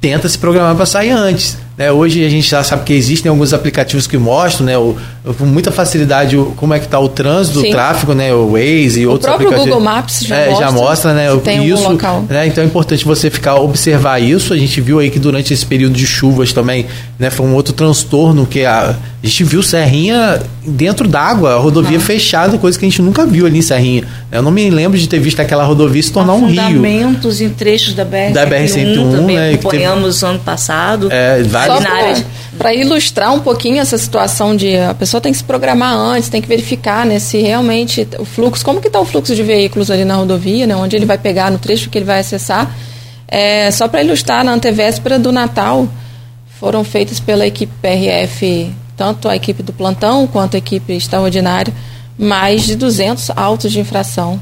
tenta se programar para sair antes. Né? Hoje a gente já sabe que existem alguns aplicativos que mostram, né, o, com muita facilidade, o, como é que está o trânsito, Sim. o tráfego, né, o Waze e o outros aplicativos. O próprio Google Maps já é, mostra, já mostra né, tem isso. Local. Né, então é importante você ficar observar isso. A gente viu aí que durante esse período de chuvas também, né, foi um outro transtorno que a, a gente viu Serrinha dentro d'água, rodovia ah. fechada, coisa que a gente nunca viu ali em Serrinha. Eu não me lembro de ter visto aquela rodovia se tornar um rio. Fundamentos em trechos da BR-101 da BR-101, também né, acompanhamos teve, ano passado. É, vários para ilustrar um pouquinho essa situação de a pessoa tem que se programar antes, tem que verificar né, se realmente o fluxo, como que está o fluxo de veículos ali na rodovia, né, onde ele vai pegar no trecho que ele vai acessar. É, só para ilustrar, na antevéspera do Natal, foram feitas pela equipe PRF, tanto a equipe do plantão quanto a equipe extraordinária, mais de 200 autos de infração,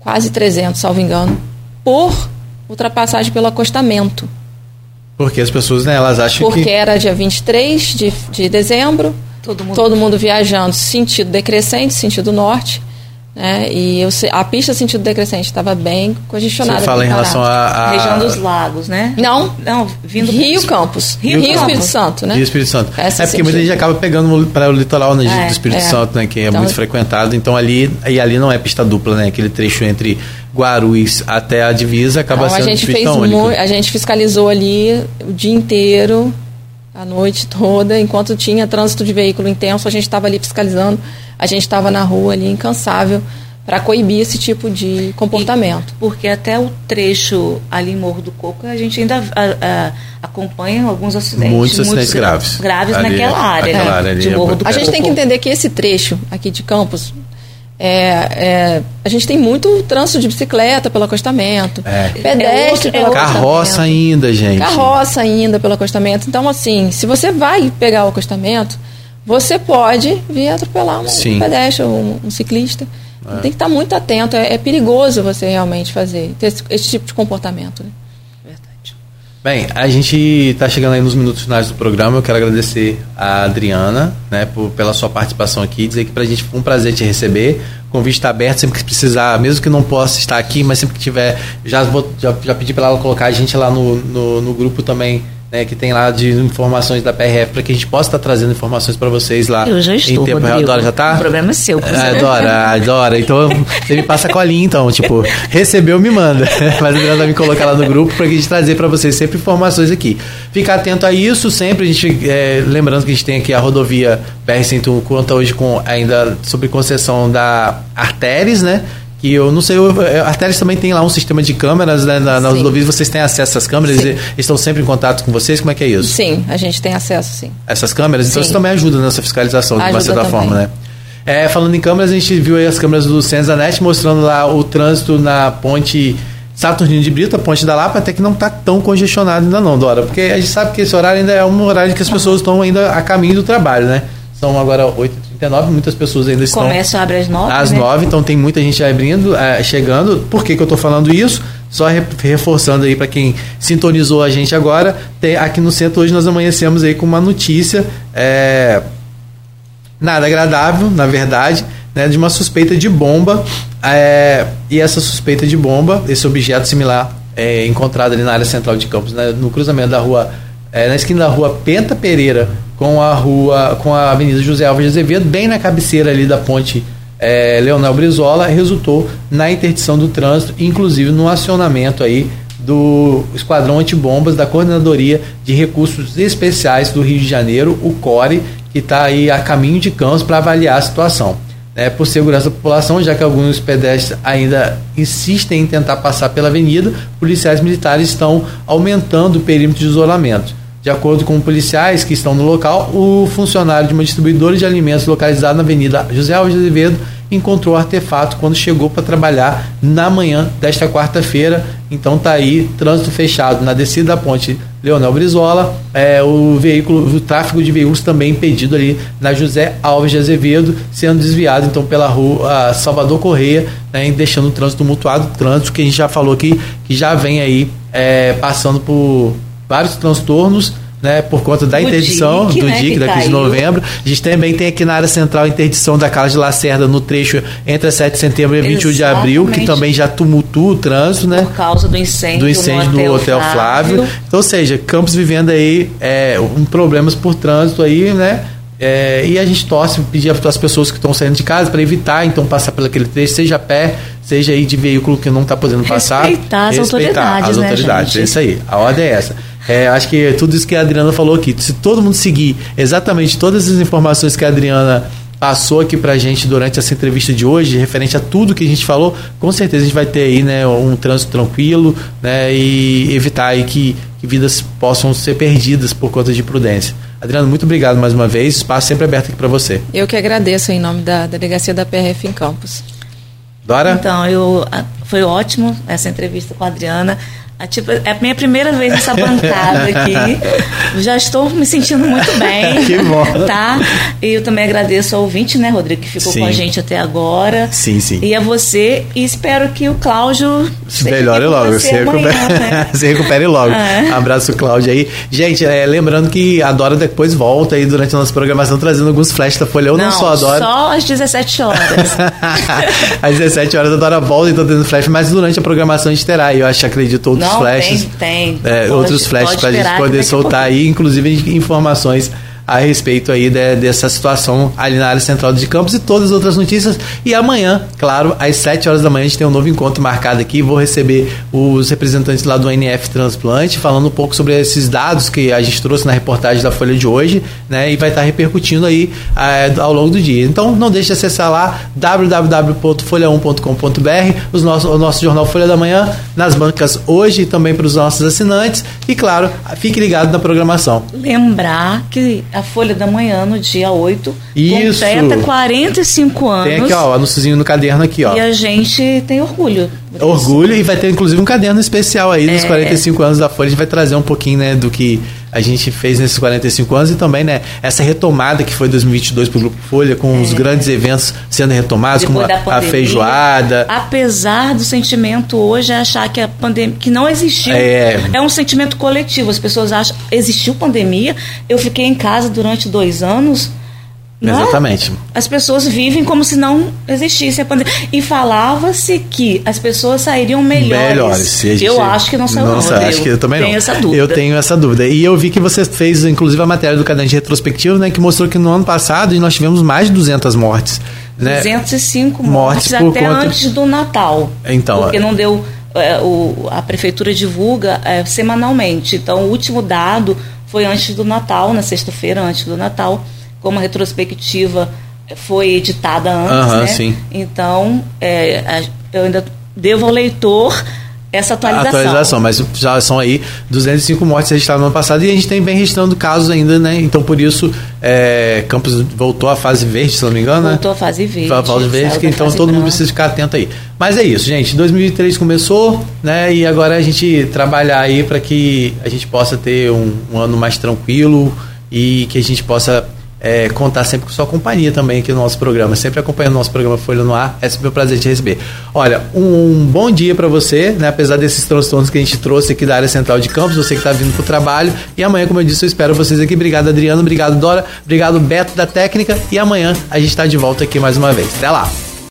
quase 300, salvo engano, por ultrapassagem pelo acostamento. Porque as pessoas, né, elas acham Porque que... Porque era dia 23 de, de dezembro, todo mundo... todo mundo viajando sentido decrescente, sentido norte, né? E eu, a pista sentido decrescente estava bem congestionada. Você fala em relação à região dos lagos, né? Não, não, vindo Rio Campos, Rio, Rio Espírito Santo, né? Rio Espírito Santo. Essa é porque muita gente acaba pegando para o litoral né, é, do Espírito é. Santo, né, que é então, muito frequentado. Então ali e ali não é pista dupla, né? Aquele trecho entre Guarulhos até a divisa acaba então, sendo a gente fez A gente fiscalizou ali o dia inteiro, a noite toda, enquanto tinha trânsito de veículo intenso, a gente estava ali fiscalizando a gente estava na rua ali incansável para coibir esse tipo de comportamento. E, porque até o trecho ali em Morro do Coco, a gente ainda a, a, acompanha alguns acidentes. Muitos acidentes graves. Graves ali, naquela área, né? área de é Morro do Coco. A gente tem que entender que esse trecho aqui de Campos, é, é, a gente tem muito trânsito de bicicleta pelo acostamento, é. pedestre é pelo acostamento. Carroça ainda, gente. Carroça ainda pelo acostamento. Então, assim, se você vai pegar o acostamento, você pode vir atropelar um, um pedestre ou um, um ciclista. É. Tem que estar muito atento. É, é, perigoso você realmente fazer ter esse, esse tipo de comportamento. Né? Bem, a gente está chegando aí nos minutos finais do programa. Eu quero agradecer a Adriana né, por, pela sua participação aqui. Dizer que para a gente foi um prazer te receber. O convite está aberto sempre que precisar, mesmo que não possa estar aqui, mas sempre que tiver. Já, vou, já, já pedi para ela colocar a gente lá no, no, no grupo também né, que tem lá de informações da PRF para que a gente possa estar trazendo informações para vocês lá. Eu já estou, em tempo real. Dora já tá? O problema é seu. É, Dora, Dora. Então você me passa a colinha, então, tipo, recebeu, me manda. [laughs] Mas a vai me colocar lá no grupo para a gente trazer para vocês sempre informações aqui. Fica atento a isso sempre. A gente, é, lembrando que a gente tem aqui a rodovia BR-101, conta hoje com ainda sobre concessão da Artéries, né? Que eu não sei, a Arteris também tem lá um sistema de câmeras né, na, nas rodovias, vocês têm acesso a essas câmeras, eles estão sempre em contato com vocês, como é que é isso? Sim, a gente tem acesso, sim. Essas câmeras? Então sim. isso também ajuda nessa fiscalização, ajuda de uma certa também. forma, né? É, falando em câmeras, a gente viu aí as câmeras do Senzanet mostrando lá o trânsito na ponte Saturnino de Brito, a ponte da Lapa, até que não está tão congestionado ainda não, Dora, porque a gente sabe que esse horário ainda é um horário que as pessoas estão ainda a caminho do trabalho, né? São agora 8h39, muitas pessoas ainda estão. Começa abre às 9 Às né? 9 então tem muita gente abrindo, é, chegando. Por que, que eu estou falando isso? Só reforçando aí para quem sintonizou a gente agora, tem, aqui no centro hoje nós amanhecemos aí com uma notícia é, nada agradável, na verdade, né, de uma suspeita de bomba. É, e essa suspeita de bomba, esse objeto similar é, encontrado ali na área central de Campos, né, no cruzamento da rua, é, na esquina da rua Penta Pereira com a rua, com a Avenida José Alves de Azevedo, bem na cabeceira ali da ponte é, Leonel Brizola resultou na interdição do trânsito, inclusive no acionamento aí do Esquadrão Antibombas da Coordenadoria de Recursos Especiais do Rio de Janeiro, o CORE, que está aí a caminho de Campos para avaliar a situação. É, por segurança da população, já que alguns pedestres ainda insistem em tentar passar pela avenida, policiais militares estão aumentando o perímetro de isolamento. De acordo com policiais que estão no local, o funcionário de uma distribuidora de alimentos localizada na Avenida José Alves de Azevedo encontrou o artefato quando chegou para trabalhar na manhã desta quarta-feira. Então tá aí, trânsito fechado na descida da ponte Leonel Brizola, é, o veículo, o tráfego de veículos também impedido ali na José Alves de Azevedo, sendo desviado então pela rua Salvador Correia, né, deixando o trânsito mutuado, trânsito que a gente já falou aqui, que já vem aí é, passando por vários transtornos né, por conta da interdição DIC, do né, DIC daqui de novembro. A gente também tem aqui na área central a interdição da Carla de Lacerda no trecho entre 7 de setembro e 21 de abril, que também já tumultua o trânsito, né? Por causa do incêndio, do incêndio no Hotel, Hotel Flávio. Flávio. Então, ou seja, Campos vivendo aí é, um problemas por trânsito aí, né? É, e a gente torce, pedir para as pessoas que estão saindo de casa para evitar então passar pelo aquele trecho, seja a pé, seja aí de veículo que não está podendo passar. Respeitar as respeitar autoridades. As né, autoridades, é isso aí. A ordem é essa. É, acho que tudo isso que a Adriana falou aqui, se todo mundo seguir exatamente todas as informações que a Adriana passou aqui pra gente durante essa entrevista de hoje, referente a tudo que a gente falou, com certeza a gente vai ter aí, né, um trânsito tranquilo, né, e evitar aí que, que vidas possam ser perdidas por conta de prudência. Adriano, muito obrigado mais uma vez, espaço sempre aberto aqui para você. Eu que agradeço em nome da Delegacia da PRF em Campos. Dora? Então, eu, foi ótimo essa entrevista com a Adriana. É, tipo, é a minha primeira vez nessa bancada aqui. Já estou me sentindo muito bem. [laughs] Que bom. Tá? E eu também agradeço ao ouvinte, né, Rodrigo, que ficou sim. com a gente até agora. Sim, sim. E a você. E espero que o Cláudio se melhore logo. Se, amanhã, recupere, né? [laughs] se recupere logo. É. Abraço, Cláudio aí. Gente, é, lembrando que a Dora depois volta aí durante a nossa programação trazendo alguns flashes da Folha. Ou não, não só a Dora. Só às 17 horas. [laughs] às 17 horas a Dora volta e então tendo flash, mas durante a programação a gente terá. E eu acho, acredito, outros não, flashes. Tem, tem. É, outros flashes para a gente poder soltar aí, inclusive informações a respeito aí de, dessa situação ali na área central de Campos e todas as outras notícias. E amanhã, claro, às 7 horas da manhã, a gente tem um novo encontro marcado aqui. Vou receber os representantes lá do NF Transplante, falando um pouco sobre esses dados que a gente trouxe na reportagem da Folha de hoje, né? E vai estar repercutindo aí é, ao longo do dia. Então não deixe de acessar lá www.folha1.com.br, o nosso, o nosso jornal Folha da Manhã, nas bancas hoje e também para os nossos assinantes. E claro, fique ligado na programação. Lembrar que a Folha da Manhã no dia 8. Isso. Completa 45 anos. Tem aqui, ó, o anúnciozinho no caderno aqui, ó. E a gente tem orgulho. Orgulho e vai ter inclusive um caderno especial aí dos é. 45 anos da Folha. A gente vai trazer um pouquinho, né, do que a gente fez nesses 45 anos e também, né, essa retomada que foi 2022 para o Grupo Folha, com é. os grandes eventos sendo retomados, Depois como a, a, feijoada. Apesar do sentimento hoje é achar que a pandemia, que não existiu, é. é um sentimento coletivo. As pessoas acham, existiu pandemia, eu fiquei em casa durante dois anos, não, Exatamente. As pessoas vivem como se não existisse a pandemia. E falava-se que as pessoas sairiam melhores. Melhores. Gente, eu acho que não saiu não. Sei, acho que eu também tenho não. essa dúvida. Eu tenho essa dúvida. E eu vi que você fez, inclusive, a matéria do caderno de retrospectivo, né, que mostrou que no ano passado nós tivemos mais de 200 mortes. Né? 205 mortes, mortes até conta... antes do Natal. Então, porque não deu... É, o, a prefeitura divulga é, semanalmente. Então, o último dado foi antes do Natal, na sexta-feira, antes do Natal como a retrospectiva foi editada antes, né? Sim. Então, é, eu ainda devo ao leitor essa atualização. atualização, mas já são aí 205 mortes registradas no ano passado e a gente tem bem registrando casos ainda, né? Então, por isso, é, Campos voltou à fase verde, se não me engano, né? Voltou à fase verde. À fase verde, que, então todo branca. mundo precisa ficar atento aí. Mas é isso, gente. 2003 começou, né? E agora a gente trabalhar aí para que a gente possa ter um, um ano mais tranquilo e que a gente possa é, contar sempre com sua companhia também aqui no nosso programa, sempre acompanhando o nosso programa Folha no Ar. É sempre um prazer te receber. Olha, um bom dia para você, né? Apesar desses transtornos que a gente trouxe aqui da área central de campos, você que está vindo para o trabalho. E amanhã, como eu disse, eu espero vocês aqui. Obrigado, Adriano. Obrigado, Dora. Obrigado, Beto da Técnica. E amanhã a gente está de volta aqui mais uma vez. Até lá!